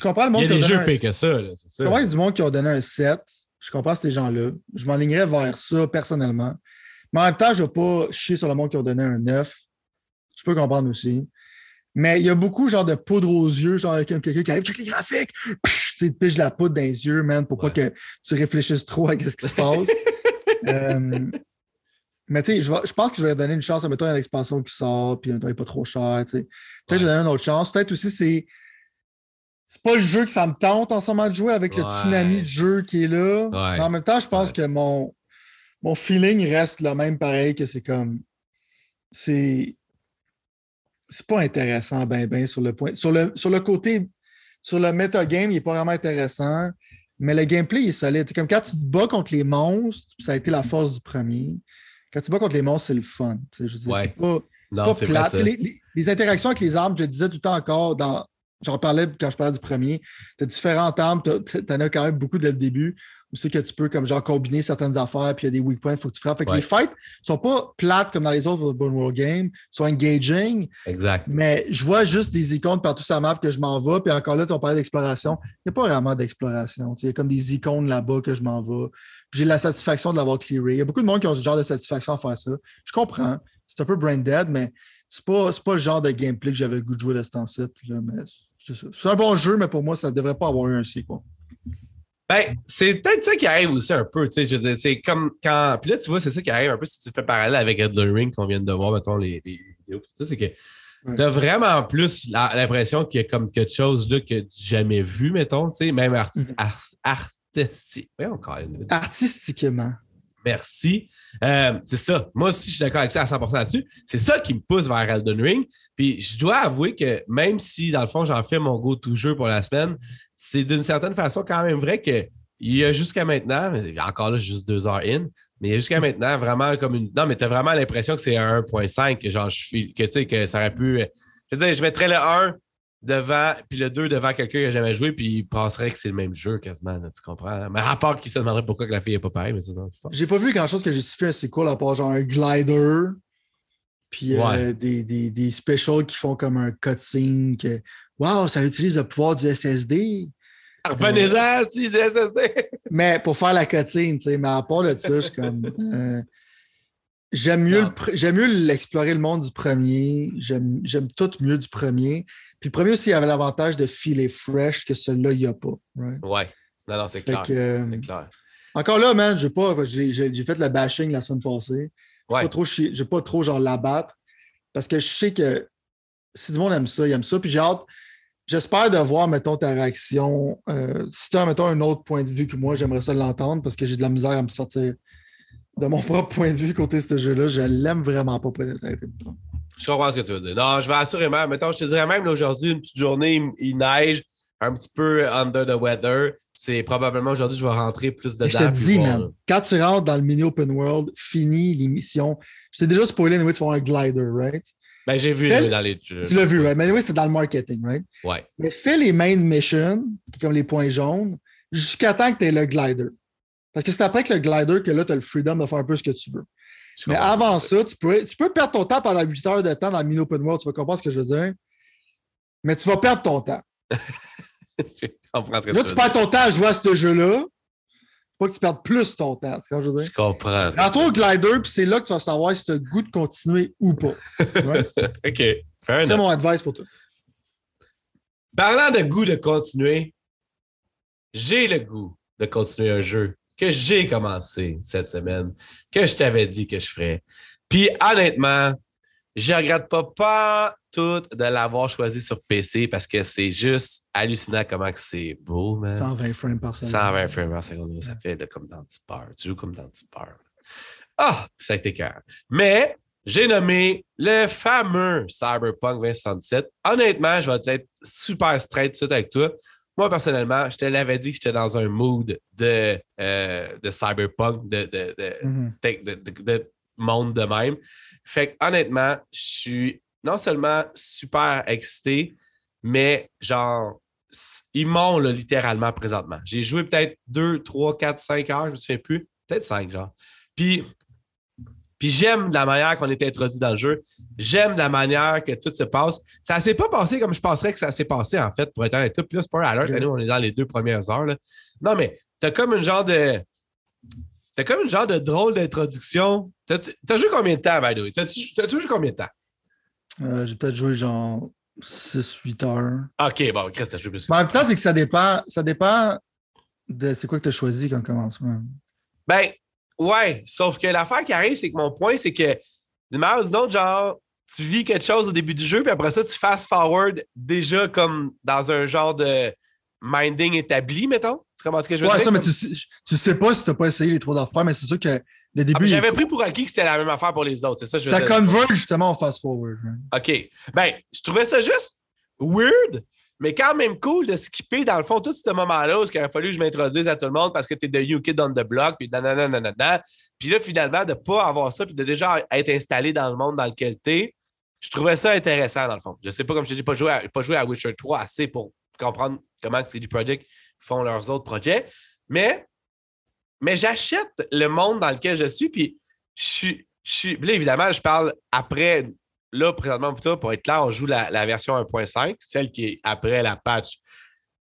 comprends le monde il y a qui a donné jeux un... que ça. Je comprends qu'il y a du monde qui a donné un 7. Je comprends ces gens-là. Je m'enlignerais vers ça personnellement. Mais en même temps, je ne vais pas chier sur le monde qui a donné un 9. Je peux comprendre aussi. Mais il y a beaucoup genre de poudre aux yeux, genre avec quelqu'un qui arrive, check les graphiques, tu te piges la poudre dans les yeux, man, pour pas que tu réfléchisses trop à ce qui se passe. Euh, mais tu sais, je, pense que je vais donner une chance, à mettre à l'expansion qui sort, puis il n'est pas trop cher, tu sais. Peut-être que je vais donner une autre chance. Peut-être aussi, c'est. C'est pas le jeu que ça me tente en ce moment de jouer avec le tsunami de jeu qui est là. Mais en même temps, je pense que mon, mon feeling reste le même pareil que c'est comme. C'est. C'est pas intéressant, ben, ben, sur le point. Sur le, sur le côté. Sur le metagame, il n'est pas vraiment intéressant. Mais le gameplay est solide. C'est comme quand tu te bats contre les monstres, ça a été la force du premier. Quand tu te bats contre les monstres, c'est le fun. Je c'est pas, pas plate. Les, interactions avec les armes, je disais tout le temps encore, dans, j'en parlais quand je parlais du premier, tu as différentes armes, tu en as quand même beaucoup dès le début où c'est que tu peux comme genre combiner certaines affaires, puis il y a des weak points, il faut que tu frappes. Fait que les fights sont pas plates comme dans les autres Open World Games, sont engaging. Exact. Mais je vois juste des icônes partout sur la map que je m'en vais, puis encore là, tu vas parler d'exploration. Il n'y a pas vraiment d'exploration. Il y a comme des icônes là-bas que je m'en vais. J'ai la satisfaction de l'avoir clearé. Il y a beaucoup de monde qui ont ce genre de satisfaction à faire ça. Je comprends. C'est un peu brain dead, mais c'est pas, pas le genre de gameplay que j'avais le goût de jouer de ce temps-ci. C'est un bon jeu, mais pour moi, ça ne devrait pas avoir eu un sequel. Ben, c'est peut-être ça qui arrive aussi un peu, tu sais, je veux dire, c'est comme quand, puis là, tu vois, c'est ça qui arrive un peu si tu fais parallèle avec Elden Ring qu'on vient de voir, mettons, les, les vidéos, tout ça, c'est que tu as vraiment plus l'impression qu'il y a comme quelque chose là que tu jamais vu, mettons, tu sais, même arti mm-hmm. artistiquement. Merci. Euh, c'est ça. Moi aussi, je suis d'accord avec ça à 100% là-dessus. C'est ça qui me pousse vers Elden Ring. Puis je dois avouer que même si, dans le fond, j'en fais mon go-to-jeu pour la semaine, c'est d'une certaine façon quand même vrai qu'il y a jusqu'à maintenant, encore là, juste deux heures in, mais il y a jusqu'à maintenant vraiment comme une. Non, mais tu as vraiment l'impression que c'est un 1.5, que genre, je suis. Que tu sais, que ça aurait pu. Je veux dire, je mettrais le 1 devant, puis le 2 devant quelqu'un qui n'a jamais joué, puis il penserait que c'est le même jeu quasiment, tu comprends? Mais à part qu'il se demanderait pourquoi que la fille n'est pas pareille, mais c'est ça. J'ai pas vu grand-chose que justifie un sequel à part genre un glider, puis euh, des, des, des, specials qui font comme un cutscene que Waouh, ça utilise le pouvoir du SSD. Revenez-en, si c'est SSD. mais pour faire la cotine, tu sais, mais à part de ça, je suis comme. Euh, j'aime mieux, l'explorer le monde du premier. J'aime, tout mieux du premier. Puis le premier aussi avait l'avantage de filer fresh que celui-là, il n'y a pas. Ouais. Non, non, c'est clair. Euh, c'est clair. Encore là, man, j'ai pas. J'ai, fait le bashing la semaine passée. Ouais. Pas trop, j'ai pas trop genre l'abattre. Parce que je sais que si du monde aime ça, il aime ça. Puis j'ai hâte. J'espère de voir, mettons, ta réaction. Euh, si tu as, mettons, un autre point de vue que moi, j'aimerais ça l'entendre parce que j'ai de la misère à me sortir de mon propre point de vue côté ce jeu-là. Je l'aime vraiment pas, peut-être. Je comprends ce que tu veux dire. Non, je vais assurément, mettons, je te dirais même aujourd'hui, une petite journée, il, neige, un petit peu under the weather. C'est probablement aujourd'hui, je vais rentrer plus dedans. Je te dis, man, quand tu rentres dans le mini open world, fini l'émission. Je t'ai déjà spoilé, anyway, tu vas avoir un glider, right? Ben, j'ai vu dans les. Tu l'as vu, right? Mais oui, c'est dans le marketing, right? Ouais. Mais fais les main missions, comme les points jaunes, jusqu'à temps que tu aies le glider. Parce que c'est après que le glider que là, tu as le freedom de faire un peu ce que tu veux. Mais avant ça, tu peux, tu peux perdre ton temps pendant 8 heures de temps dans le mini open world, tu vas comprendre ce que je veux dire. Mais tu vas perdre ton temps. je comprends ce que là, tu, perds ton temps à jouer à ce jeu-là pas que tu perdes plus ton temps. C'est quand je veux dire? Je comprends. Rentre au glider, puis c'est là que tu vas savoir si tu as le goût de continuer ou pas. OK. C'est mon advice pour toi. Parlant de goût de continuer, j'ai le goût de continuer un jeu que j'ai commencé cette semaine, que je t'avais dit que je ferais. Puis honnêtement, je regrette pas, pas tout de l'avoir choisi sur PC parce que c'est juste hallucinant comment c'est beau, man. 120 frames par seconde. 120 frames par seconde, ça fait comme dans du peur. Tu joues comme dans du peur. Ah, ça a été cœur. Mais j'ai nommé le fameux Cyberpunk 2077. Honnêtement, je vais être super straight tout de suite avec toi. Moi, personnellement, je te l'avais dit que j'étais dans un mood de, euh, de cyberpunk, de, de, mm-hmm. de, monde de même. Fait que honnêtement, je suis non seulement super excité, mais genre, ils m'ont littéralement présentement. J'ai joué peut-être 2, 3, 4, 5 heures, je me souviens plus. Peut-être 5, genre. Puis, puis j'aime la manière qu'on est introduit dans le jeu. J'aime la manière que tout se passe. Ça ne s'est pas passé comme je penserais que ça s'est passé, en fait, pour être honnête. Puis là, c'est pas un alert. Nous, on est dans les deux premières heures. Là. Non, mais tu as comme une genre de. T'as comme une genre de drôle d'introduction. T'as as joué combien de temps, by the way? T'as joué combien de temps? Euh, j'ai peut-être joué genre 6-8 heures. OK, bon, Chris, t'as joué plus que En même temps, c'est que ça dépend, ça dépend de c'est quoi que tu as choisi comme commencement. Ben, ouais, sauf que l'affaire qui arrive, c'est que mon point, c'est que de manière ou genre, tu vis quelque chose au début du jeu, puis après ça, tu fast forward déjà comme dans un genre de minding établi, mettons? Tu comprends ce que je veux ouais, dire? ça, mais tu, tu sais pas si tu n'as pas essayé les trois affaires, mais c'est sûr que le début. Ah, j'avais pris pour acquis que c'était la même affaire pour les autres. C'est ça, je Ça converge justement au fast-forward. OK. Ben, je trouvais ça juste weird, mais quand même cool de skipper, dans le fond, tout ce moment-là où il aurait fallu que je m'introduise à tout le monde parce que tu es de New Kid on the Block, puis nanana, Puis là, finalement, de pas avoir ça, puis de déjà être installé dans le monde dans lequel tu es, je trouvais ça intéressant, dans le fond. Je sais pas, comme je te dis, pas joué à, pas joué à Witcher 3 assez pour comprendre comment c'est du project font leurs autres projets. Mais, mais j'achète le monde dans lequel je suis, puis je suis. Je suis là, évidemment, je parle après. Là, présentement, plutôt, pour être clair, on joue la, version 1.5, celle qui est après la patch.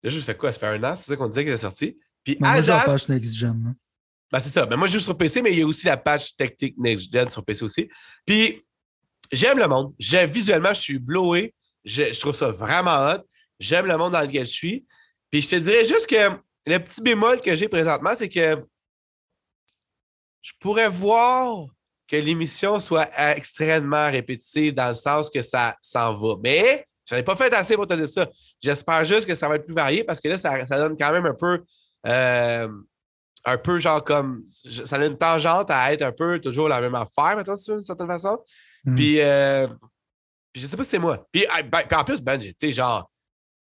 Là, je fais quoi? Ça fait un an, c'est ça qu'on disait qu'elle est sortie. Puis, moi, j'ai la patch Next Gen. Ben, c'est ça. Mais moi, je joue sur PC, mais il y a aussi la patch Tactic Next Gen sur PC aussi. Puis, j'aime le monde. Visuellement, je suis blowé. Je, je trouve ça vraiment hot. J'aime le monde dans lequel je suis. Puis je te dirais juste que le petit bémol que j'ai présentement, c'est que je pourrais voir que l'émission soit extrêmement répétitive dans le sens que ça s'en va. Mais je n'en ai pas fait assez pour te dire ça. J'espère juste que ça va être plus varié parce que là, ça, donne quand même un peu. Euh, un peu genre comme. Ça a une tangente à être un peu toujours la même affaire, maintenant, d'une certaine façon. Mm. Puis, euh, puis je sais pas si c'est moi. Puis, ben, puis en plus, Ben, j'étais genre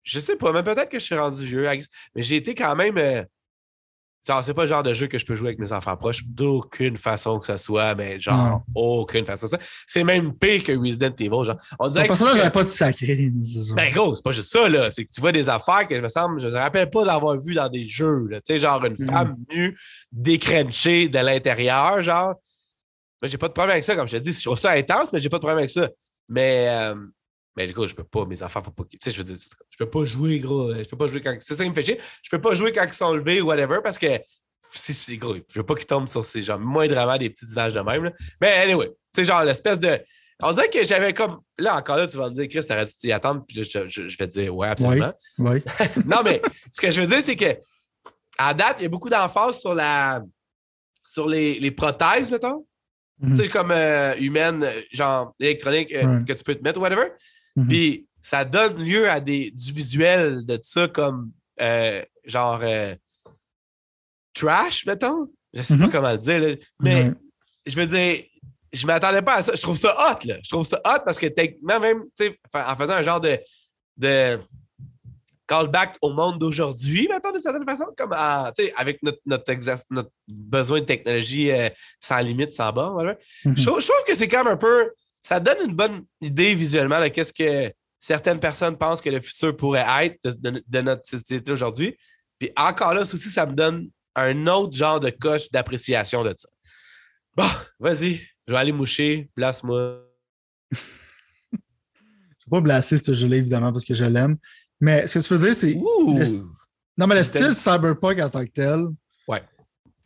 je sais pas, mais peut-être que je suis rendu vieux, mais j'ai été quand même. Euh, c'est pas le genre de jeu que je peux jouer avec mes enfants proches d'aucune façon que ce soit, mais genre aucune façon. C'est même pire que Resident Evil. Genre, on dirait Ton personnage n'avait pas de sacré. Ben gros, c'est pas juste ça, là. C'est que tu vois des affaires que je me semble, je me rappelle pas d'avoir vu dans des jeux. Tu sais, genre une mm. femme nue décrenchée de l'intérieur, genre. Mais j'ai pas de problème avec ça, comme je te dis. Je trouve ça intense, mais j'ai pas de problème avec ça. Mais, euh, Mais du coup, je peux pas, mes enfants, faut pas. Tu sais, je veux dire, je peux pas jouer, gros. Je peux pas jouer quand. C'est ça qui me fait chier. Je peux pas jouer quand ils sont levés ou whatever parce que si c'est gros. Je veux pas qu'ils tombent sur ces gens moindrement des petites images de même. Mais anyway, tu sais, genre l'espèce de. On dirait que j'avais comme. Là, encore là, tu vas me dire, Chris, t'aurais dû t'y attendre. Puis là, je, vais te dire, ouais, absolument. Oui. non, mais ce que je veux dire, c'est que à date, il y a beaucoup d'emphase sur la. sur les, les prothèses, mettons. Mhm. Tu sais, comme euh, humaine, genre électronique, euh, que tu peux te mettre, whatever. Mhm. Puis ça donne lieu à des, du visuel de ça comme euh, genre trash, mettons? Je sais pas mhm. comment le dire. Mais je veux dire, je m'attendais pas à ça. Je trouve ça hot, là. Je trouve ça hot parce que techniquement, même, tu sais, en faisant un genre de, de callback au monde d'aujourd'hui, mettons, de certaine façon, comme avec notre, notre, notre, besoin de technologie euh, sans limite, sans bord. Mhm. je, trouve, que c'est quand même un peu. Ça donne une bonne idée visuellement de qu'est-ce que certaines personnes pensent que le futur pourrait être de, notre société aujourd'hui. Puis encore là, aussi, ça me donne un autre genre de coche d'appréciation de ça. Bon, vas-y, je vais aller moucher, place-moi. je ne vais pas blaster ce jeu-là, évidemment, parce que je l'aime. Mais ce que tu veux dire, c'est. Non, mais le style cyberpunk en tant que tel. Ouais.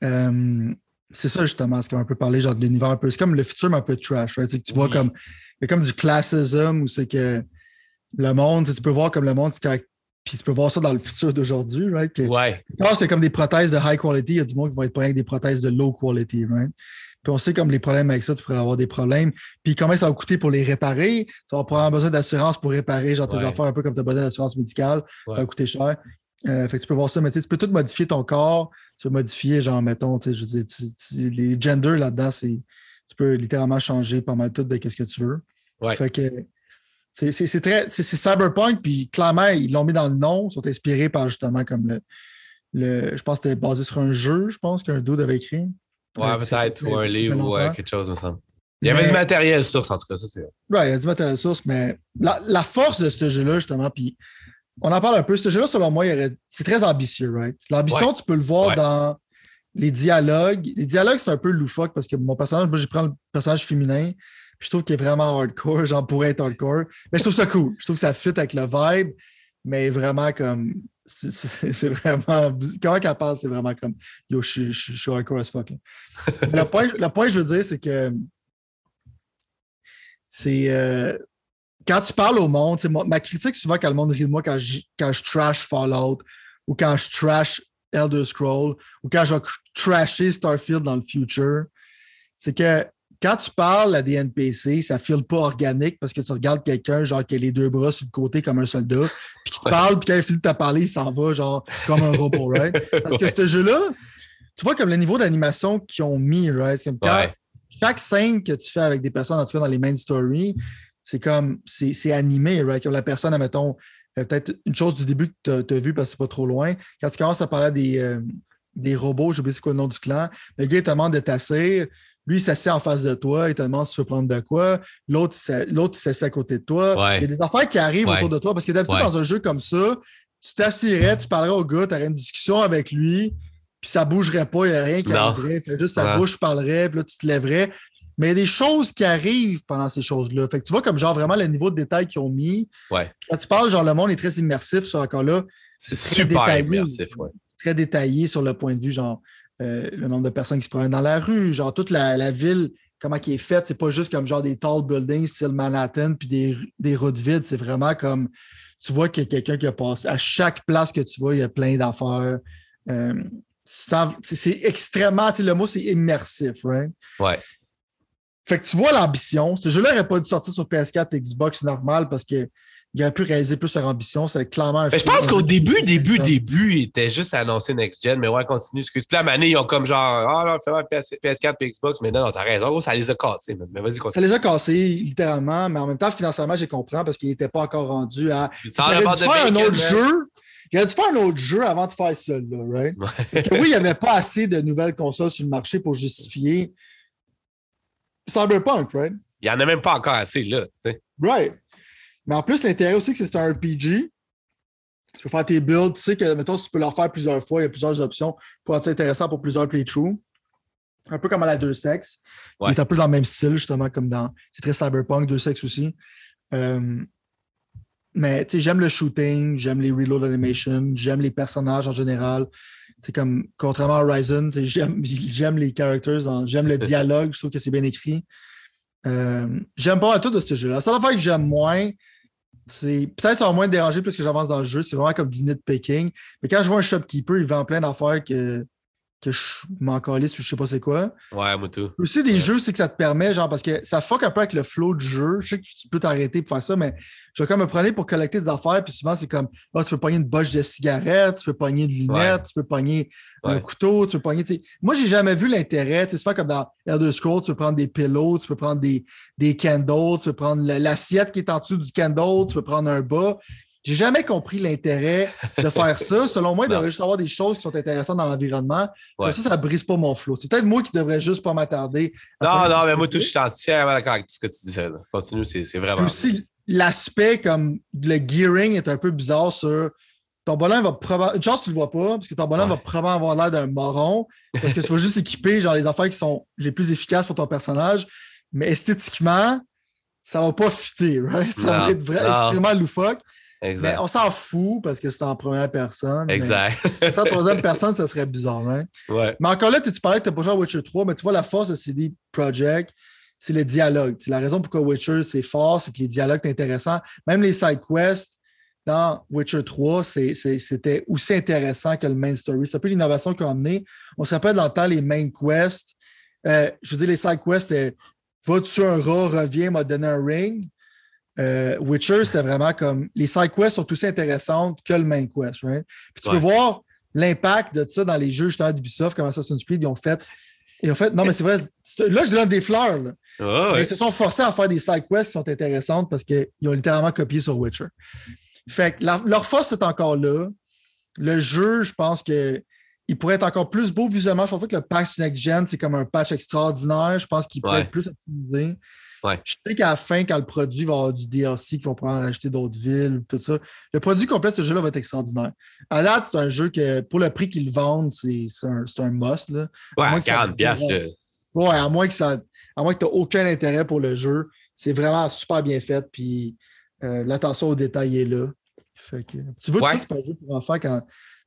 Euh, c'est ça, justement, ce qu'on peut parler, genre de l'univers un peu. C'est comme le futur, mais un peu trash, right? C'est que tu vois comme. Il y a comme du classism où c'est que le monde, tu peux voir comme le monde, puis tu peux voir ça dans le futur d'aujourd'hui, right? Que, ouais. c'est comme des prothèses de high quality, il y a du monde qui vont être prêts avec des prothèses de low quality, right? Puis on sait comme les problèmes avec ça, tu pourrais avoir des problèmes. Puis comment ça va coûter pour les réparer? Tu vas avoir besoin d'assurance pour réparer genre tes affaires un peu comme tu as besoin d'assurance médicale. Ça va coûter cher. Euh, fait que tu peux voir ça, mais tu peux tout modifier ton corps. Tu modifier, genre, mettons, tu sais, les genders là-dedans, c'est tu peux littéralement changer pas mal tout de ce que tu veux. Fait que c'est très. C'est cyberpunk, puis clairement, ils l'ont mis dans le nom, ils sont inspirés par justement comme le. le je pense que c'était basé sur un jeu, je pense qu'un dude avait écrit. Ouais, peut-être, ou un livre ou quelque chose, me semble. Il y avait du matériel source, en tout cas, ça c'est. Ouais, il y a du matériel source, mais la, force de ce jeu-là, justement, puis on en parle un peu. Ce jeu-là, selon moi, c'est très ambitieux, right? L'ambition, tu peux le voir dans les dialogues. Les dialogues, c'est un peu loufoque parce que mon personnage, moi, je prends le personnage féminin, je trouve qu'il est vraiment hardcore, genre pourrait être hardcore. Mais je trouve ça cool. Je trouve que ça fit avec le vibe, mais vraiment comme c'est vraiment. Comment qu'elle parle, c'est vraiment comme Yo, je, suis hardcore as fuck. le, point, le point je veux dire, c'est que c'est. Euh, quand tu parles au monde, ma critique souvent quand le monde rit de moi quand je, quand je trash Fallout ou quand je trash Elder Scroll ou quand je vais trasher Starfield dans le future, c'est que quand tu parles à des NPC, ça ne file pas organique parce que tu regardes quelqu'un, genre, qui a les deux bras sur le côté comme un soldat, puis qui te parle, puis quand il finit de te parler, il s'en va, genre, comme un robot, right? Parce que ce jeu-là, tu vois comme le niveau d'animation qu'ils ont mis, right? C'est comme chaque scène que tu fais avec des personnes, en tout cas dans les main stories, c'est comme, c'est animé, right? La personne, admettons, euh, peut-être une chose du début que tu as, vu parce que c'est pas trop loin. Quand tu commences à parler des, euh, des robots, pas c'est quoi le nom du clan, le gars, il te demande de t'asseoir lui, il s'assied en face de toi, il te demande si tu veux prendre de quoi. L'autre, il s'assied à côté de toi. Il y a des affaires qui arrivent autour de toi parce que d'habitude, dans un jeu comme ça, tu t'assierais, tu parlerais au gars, tu aurais une discussion avec lui, puis ça ne bougerait pas, il n'y a rien qui arriverait. Fait juste sa bouche parlerait, puis là, tu te lèverais. Mais il y a des choses qui arrivent pendant ces choses-là. Fait que tu vois comme genre vraiment le niveau de détail qu'ils ont mis. Quand tu parles, genre le monde est très immersif, sur encore là. C'est super détaillé, immersif, Très détaillé sur le point de vue, genre euh, le nombre de personnes qui se promènent dans la rue, genre toute la, ville, comment qui est faite, c'est pas juste comme genre des tall buildings style Manhattan puis des, des routes vides, c'est vraiment comme tu vois qu'il y a quelqu'un qui a passé. À chaque place que tu vois, il y a plein d'affaires. Euh, c'est extrêmement, le mot c'est immersif, right? Ouais. Fait que tu vois l'ambition. Ce jeu-là n'aurait pas dû sortir sur PS4 et Xbox normal parce que il aurait pu réaliser plus leur ambition. C'est clairement un Je pense qu'au début, début, début, il était juste annoncé Next Gen, mais ouais, continue. Excuse. Puis là, ils ont comme genre, ah là, fais PS4 et Xbox, mais non, non, t'as raison. ça les a cassés. Mais vas-y, continue. Ça les a cassés, littéralement, mais en même temps, financièrement, j'ai compris parce qu'il n'était pas encore rendu à. Il aurait dû faire un autre jeu. Il aurait dû faire un autre jeu avant de faire ça, là, right? Parce que oui, il n'y avait pas assez de nouvelles consoles sur le marché pour justifier Cyberpunk, right? Il n'y en a même pas encore assez, là. Right. Mais en plus, l'intérêt aussi, c'est que c'est un RPG. Tu peux faire tes builds. Tu sais que, mettons, tu peux leur faire plusieurs fois, il y a plusieurs options pour être intéressant pour plusieurs playthroughs. Un peu comme à la deux sexes, qui est un peu dans le même style, justement, comme dans. C'est très cyberpunk, deux sexes aussi. Euh, mais j'aime le shooting, j'aime les reload animation, j'aime les personnages en général. C'est comme, contrairement à Horizon, j'aime les characters, j'aime le dialogue, je trouve que c'est bien écrit. Euh, j'aime pas tout de ce jeu-là. La seule affaire que j'aime moins, c'est peut-être ça va moins déranger plus que j'avance dans le jeu. C'est vraiment comme du nitpicking. Mais quand je vois un shopkeeper, il vend plein d'affaires que que je m'en calisse ou je sais pas c'est quoi. Ouais, moi tout. Aussi, des jeux, c'est que ça te permet, genre, parce que ça fuck un peu avec le flow du jeu. Je sais que tu peux t'arrêter pour faire ça, mais je vais comme me prendre pour collecter des affaires, puis souvent, c'est comme, ah, tu peux pogner une boche de cigarettes, tu peux pogner de lunettes, tu peux pogner un couteau, tu peux pogner, tu sais. Moi, j'ai jamais vu l'intérêt, tu sais, souvent comme dans Elder Scrolls, tu peux prendre des pillows, tu peux prendre des, des candles, tu peux prendre l'assiette qui est en dessous du candle, tu peux prendre un bas. J'ai jamais compris l'intérêt de faire ça. Selon moi, il devrait juste avoir des choses qui sont intéressantes dans l'environnement. Ça, ça brise pas mon flow. C'est peut-être moi qui devrais juste pas m'attarder. Non, non, mais moi, tout, je suis entièrement d'accord avec tout ce que tu disais. Continue, c'est vraiment. Aussi, l'aspect comme le gearing est un peu bizarre sur ton bonhomme va probablement. Une chance, tu le vois pas, parce que ton bonhomme va probablement avoir l'air d'un moron, parce que tu vas juste équiper genre les affaires qui sont les plus efficaces pour ton personnage. Mais esthétiquement, ça va pas fitter, right? Ça va être extrêmement loufoque. Mais on s'en fout parce que c'est en première personne. Exact. c'est en troisième personne, ça serait bizarre, hein? Ouais. Mais encore là, tu parlais que tu n'as pas joué à Witcher 3, mais tu vois, la force de CD Projekt, c'est le dialogue. la raison pourquoi Witcher, c'est fort, c'est que les dialogues sont intéressants. Même les side quests dans Witcher 3, c'était aussi intéressant que le main story. C'est un peu l'innovation qu'on a amené. On se rappelle dans le temps les main quests. Euh, je veux dire, les side quests, c'était va tuer un rat, reviens, m'a donné un ring? Euh, Witcher, c'était vraiment comme les side quests sont aussi intéressantes que le main quest, right? Puis tu peux voir l'impact de ça dans les jeux justement d'Ubisoft, comme Assassin's Creed, ils ont fait. Ils ont fait. Non, mais c'est vrai, là, je donne des fleurs. Là. Ils se sont forcés à faire des side quests qui sont intéressantes parce qu'ils ont littéralement copié sur Witcher. Fait que leur force est encore là. Le jeu, je pense que il pourrait être encore plus beau visuellement. Je pense pas que le patch Next Gen, c'est comme un patch extraordinaire. Je pense qu'il pourrait être plus optimisé. Je sais qu'à la fin, quand le produit va avoir du DLC, qu'ils vont pouvoir acheter d'autres villes, tout ça, le produit complet de ce jeu-là va être extraordinaire. À date, c'est un jeu que, pour le prix qu'ils vendent, c'est un, un, must. Là. Ouais, à 40 piastres. Ouais, à moins que ça à moins que tu n'aies aucun intérêt pour le jeu. C'est vraiment super bien fait. Puis euh, l'attention au détail est là. Fait que, tu vois, tu, sais, tu peux jouer pour enfants quand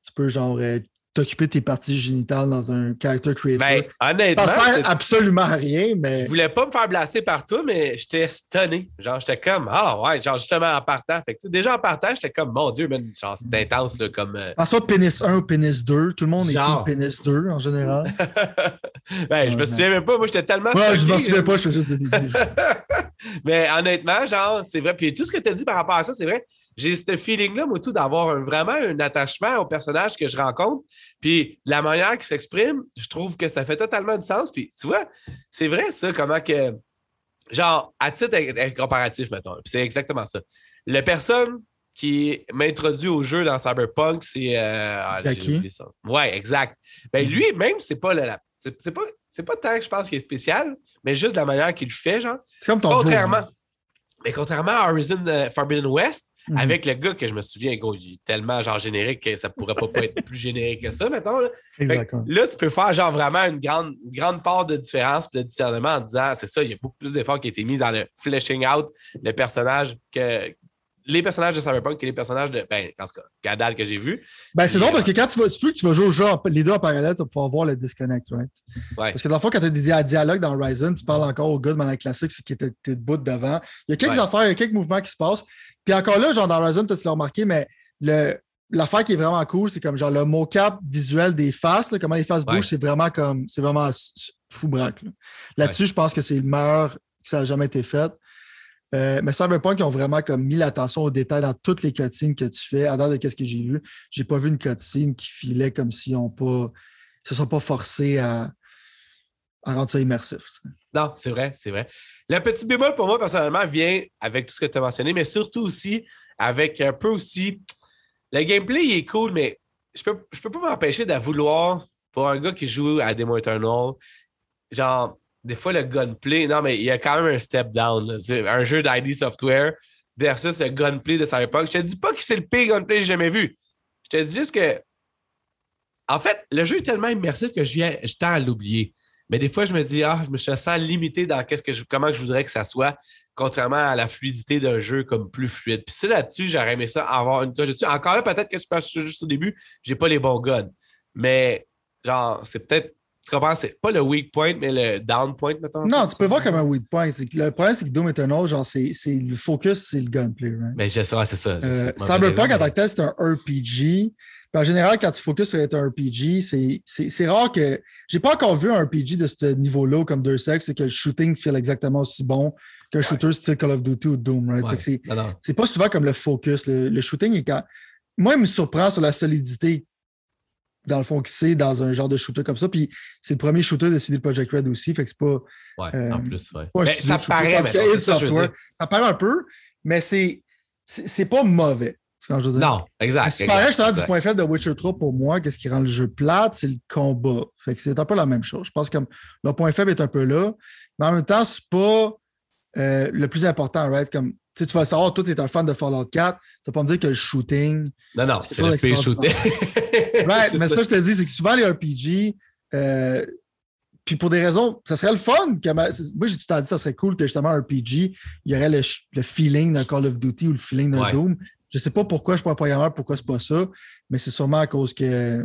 tu peux genre euh, t'occuper tes parties génitales dans un character creator. Ben, honnêtement. Ça sert absolument à rien, mais. Je voulais pas me faire blaster par toi, mais j'étais stunné. Genre, j'étais comme, ah ouais, genre, justement en partant. Fait que, déjà en partant, j'étais comme, mon Dieu, mais genre, c'est intense, là, comme. Euh... En soit pénis 1 ou pénis 2, tout le monde est est pénis 2 en général. ben, je me souviens même pas, moi, j'étais tellement. Ouais, je me souviens pas, je fais juste des Mais honnêtement, genre, c'est vrai. Puis tout ce que tu as dit par rapport à ça, c'est vrai j'ai ce feeling-là, moi, tout, d'avoir vraiment un attachement au personnage que je rencontre. Puis la manière qu'il s'exprime, je trouve que ça fait totalement du sens. Puis tu vois, c'est vrai, ça, comment que. Genre, à titre comparatif, mettons. Puis c'est exactement ça. La personne qui m'introduit au jeu dans Cyberpunk, c'est. Euh, ah, ouais, exact. Ben, lui, même, c'est pas la. C'est pas, pas tant que je pense qu'il est spécial, mais juste la manière qu'il le fait, genre. C'est comme ton Contrairement. Mais contrairement à Horizon euh, Forbidden West, Mhm. Avec le gars que je me souviens, gros, il est tellement genre générique que ça pourrait pas, être plus générique que ça, mettons. Là. là, tu peux faire genre vraiment une grande, grande part de différence et de discernement en disant c'est ça, il y a beaucoup plus d'efforts qui ont été mis dans le fleshing out le personnage que, les personnages de Cyberpunk et les personnages de. Ben, en tout cas, Gadal que j'ai vu. Ben, c'est drôle parce que quand tu vas, tu, tu vas jouer au jeu, les deux en parallèle, tu vas pouvoir voir le disconnect, right? Ouais. Parce que dans le fond, quand tu as des dialogues dans Horizon, tu parles encore au gars de manière classique, qui était debout devant. Il y a quelques affaires, il y a quelques mouvements qui se passent. Puis encore là, genre dans Horizon, tu l'as remarqué, mais le, l'affaire qui est vraiment cool, c'est comme genre le mocap visuel des faces, comment les faces bougent, c'est vraiment comme c'est vraiment fou braque. Là. dessus je pense que c'est le meilleur que ça a jamais été fait. Euh, mais Cyberpunk, ils ont vraiment comme mis l'attention aux détails dans toutes les cutscenes que tu fais. À date de ce que j'ai vu, j'ai pas vu une cutscene qui filait comme si on pas se sont pas forcés à, à rendre ça immersif. Non, c'est vrai, c'est vrai. Le petit bémol pour moi, personnellement, vient avec tout ce que tu as mentionné, mais surtout aussi avec un peu aussi. Le gameplay il est cool, mais je peux, je peux pas m'empêcher de vouloir, pour un gars qui joue à Demo Eternal, genre, des fois, le gunplay, non, mais il y a quand même un step down. Un jeu d'ID Software versus le gunplay de Cyberpunk. Je te dis pas que c'est le pire gunplay que j'ai jamais vu. Je te dis juste que. En fait, le jeu est tellement immersif que je, viens, je tends à l'oublier. Mais des fois, je me dis, ah, je me sens limité dans que je, comment je voudrais que ça soit. contrairement à la fluidité d'un jeu comme plus fluide. Puis c'est là-dessus, j'aurais aimé ça avoir une. Encore là, peut-être que Super juste au début, j'ai pas les bons guns. Mais genre, c'est peut-être. Tu comprends? C'est pas le weak point, mais le down point, mettons. Non, tu peux le voir comme un weak point. le problème, c'est que Doom Eternal, genre, c'est, le focus, c'est le gunplay, right? Mais je sais, c'est ça. Euh, Cyberpunk, en tant que tel, c'est un RPG. en général, quand tu focuses sur être un RPG, c'est rare que. J'ai pas encore vu un RPG de ce niveau-là comme Deux Sex, c'est que le shooting feel exactement aussi bon qu'un shooter style Call of Duty ou Doom. Right? C'est pas souvent comme le focus. Le, shooting est quand. Moi, il me surprend sur la solidité, dans le fond, qui c'est dans un genre de shooter comme ça. Puis c'est le premier shooter de CD Projekt Red aussi. Fait que c'est pas. Ouais, euh, en plus, ouais. ça paraît. ça, ça paraît un peu, mais c'est c'est pas mauvais. Quand je Non, exact. C'est pareil, je te du point faible de Witcher 3 pour moi, qu'est-ce qui rend le jeu plate, c'est le combat. Fait que c'est un peu la même chose. Je pense que le point faible est un peu là, mais en même temps, c'est pas euh, le plus important, right? Comme tu vas savoir, toi, tu es un fan de Fallout 4, tu vas pas me dire que le shooting. Non, non, c'est le pire shooting. right, mais ça. je te dis, c'est que souvent les RPG, euh, puis pour des raisons, ça serait le fun. Que moi, j'ai tout temps dit, ça serait cool que justement un RPG, il y aurait le, feeling d'un Call of Duty ou le feeling d'un Doom. Je sais pas pourquoi je suis pas un programmeur, pourquoi c'est pas ça, mais c'est sûrement à cause que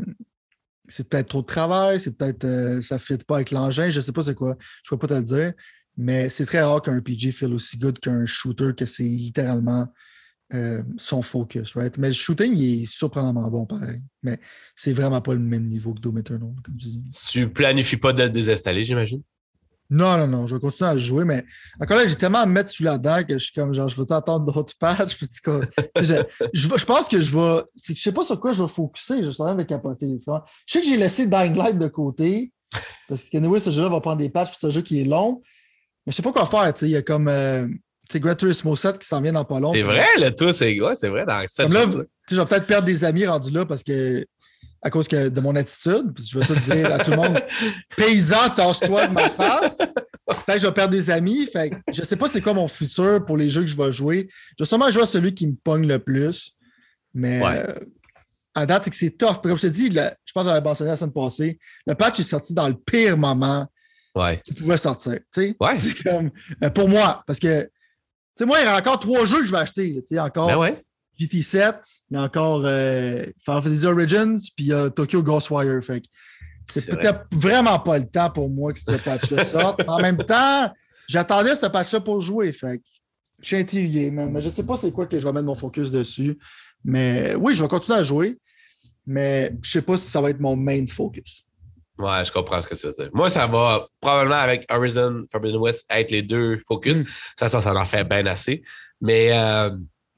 c'est peut-être trop de travail, c'est peut-être euh, ça ne fit pas avec l'engin, je sais pas c'est quoi. Je ne peux pas te le dire. Mais c'est très rare qu'un RPG feel aussi good qu'un shooter, que c'est littéralement euh, son focus, right? Mais le shooting, il est surprenamment bon, pareil. Mais c'est vraiment pas le même niveau que Doom Eternal, comme tu dis. Tu planifies pas de le désinstaller, j'imagine? Non, non, non, je vais continuer à jouer, mais encore là, j'ai tellement à me mettre sous la dent que je suis comme genre, je vais attendre d'autres patchs? je, je, pense que je vais. Je sais pas sur quoi je vais focuser, je suis en train de capoter. Je sais que j'ai laissé Dying Light de côté, parce que anyway, ce jeu-là va prendre des patchs, c'est un jeu qui est long. Mais je sais pas quoi faire, tu sais. Il y a comme. Euh, sais, Gran Turismo 7 qui s'en vient dans pas long. C'est vrai, le tout, c'est ouais, c'est vrai. Dans là, je vais peut-être perdre des amis rendus là parce que. À cause que de mon attitude, puis je vais tout dire à tout le monde Paysan, tasse-toi de ma face. Peut-être que je vais perdre des amis. Fait que je sais pas c'est quoi mon futur pour les jeux que je vais jouer. Je vais sûrement jouer à celui qui me pogne le plus. Mais euh, à date, c'est que c'est tough. Comme je te dis, je pense que j'avais mentionné la semaine passée, le patch est sorti dans le pire moment ouais. qui pouvait sortir. Ouais. Comme, euh, pour moi, parce que moi, il y a encore trois jeux que je vais acheter. Là, encore ben GT7, il y a encore euh, Final Fantasy Origins, puis il y a Tokyo Ghostwire. Fait c'est peut-être vraiment pas le temps pour moi que ce patch-là sorte. en même temps, j'attendais ce patch-là pour jouer. Fait je suis intrigué, mais je sais pas c'est quoi que je vais mettre mon focus dessus. Mais oui, je vais continuer à jouer, mais je sais pas si ça va être mon main focus. Ouais, je comprends ce que tu veux dire. Moi, ça va probablement avec Horizon Forbidden West être les deux focus. Mm. Ça, ça, ça en fait bien assez. Mais. Euh,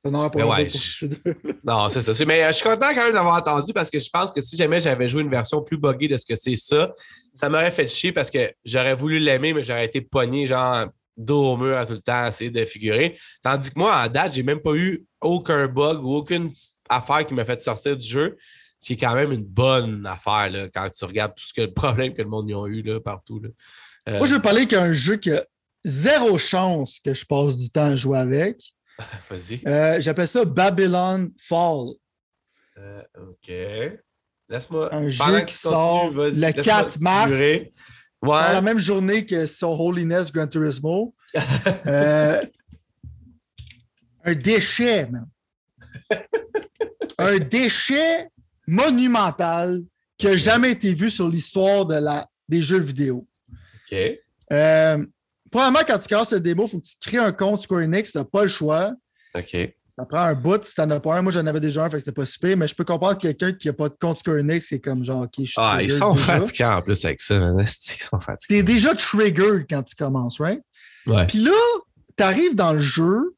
non, ouais, non, c'est ça. Mais euh, je suis content quand même d'avoir entendu parce que je pense que si jamais j'avais joué une version plus buggée de ce que c'est ça, ça m'aurait fait chier parce que j'aurais voulu l'aimer, mais j'aurais été pogné genre dos au mur à tout le temps, essayer de figurer. Tandis que moi, en date, j'ai même pas eu aucun bug ou aucune affaire qui m'a fait sortir du jeu. Ce qui est quand même une bonne affaire là, quand tu regardes tout ce que le problème que le monde y a eu là, partout. Là. Euh, Moi, je veux parler qu'un jeu qui a zéro chance que je passe du temps à jouer avec. Vas-y. Euh, j'appelle ça Babylon Fall. Euh, OK. Laisse-moi. Un jeu qui sort le 4 mars. Ouais. la même journée que son Holiness Gran Turismo. un déchet, man. un déchet monumental qui n'a jamais été vu sur l'histoire de la, des jeux vidéo. OK. Euh, probablement, quand tu casses le démo, il faut que tu crées un compte Square Enix. Tu n'as pas le choix. OK. Ça prend un bout si tu n'en as pas un. Moi, j'en avais déjà un, fait que c'était pas super, mais je peux comprendre que quelqu'un qui n'a pas de compte Square Enix, c'est comme genre, je suis Ah, ils sont fatigants en plus avec ça. Ils sont fatigants. Tu es déjà triggered quand tu commences, right? Ouais. Puis là, tu arrives dans le jeu,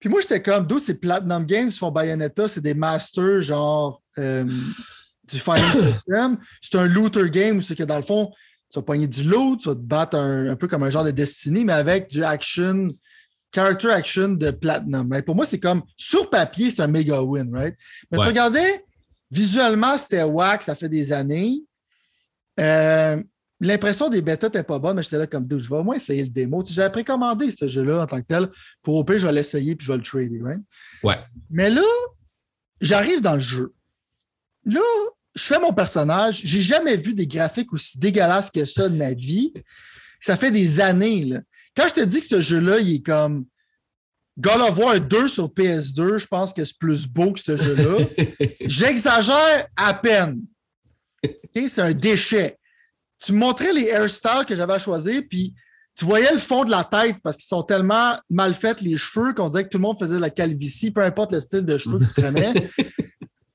puis moi, j'étais comme, d'où c'est Platinum Games, font Bayonetta, c'est des masters genre euh, du Final System. C'est un looter game où c'est que dans le fond, tu vas pogner du loot, tu vas te battre un, peu comme un genre de Destiny, mais avec du action, character action de Platinum. Right? Pour moi, c'est comme sur papier, c'est un méga win, right? Mais tu regardais, visuellement, c'était wax, ça fait des années. Euh, L'impression des bêtas n'était pas bonne, mais j'étais là comme. Je vais au moins essayer le démo. J'avais précommandé ce jeu-là en tant que tel. Pour au pire, je vais l'essayer puis je vais le trader. Right? Ouais. Mais là, j'arrive dans le jeu. Là, je fais mon personnage. J'ai jamais vu des graphiques aussi dégueulasses que ça de ma vie. Ça fait des années. Là. quand je te dis que ce jeu-là, il est comme God of War 2 sur PS2, je pense que c'est plus beau que ce jeu-là. J'exagère à peine. C'est un déchet. Tu me montrais les hairstyles que j'avais à choisir, puis tu voyais le fond de la tête parce qu'ils sont tellement mal faits, les cheveux, qu'on disait que tout le monde faisait de la calvitie, peu importe le style de cheveux que tu prenais.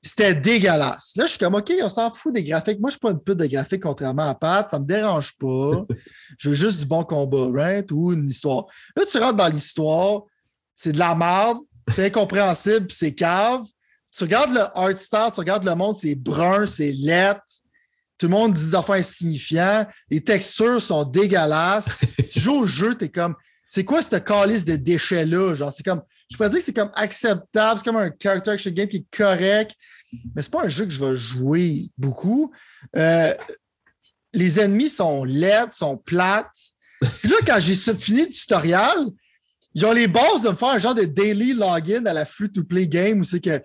C'était dégueulasse. Là, je suis comme, OK, on s'en fout des graphiques. Moi, je suis pas une pute de graphiques, contrairement à Pat. Ça me dérange pas. Je veux juste du bon combat, right? Ou une histoire. Là, tu rentres dans l'histoire, c'est de la merde, c'est incompréhensible, c'est cave. Tu regardes le art style, tu regardes le monde, c'est brun, c'est lettre. Tout le monde dit des affaires insignifiants. Les textures sont dégueulasses. tu joues au jeu, tu es comme, c'est quoi cette calice de déchets-là? Genre, c'est comme, je pourrais dire que c'est comme acceptable, c'est comme un character action game qui est correct, mais c'est pas un jeu que je vais jouer beaucoup. Euh, les ennemis sont laides, sont plates. Puis là, quand j'ai fini le tutoriel, ils ont les bases de me faire un genre de daily login à la free-to-play game où c'est que,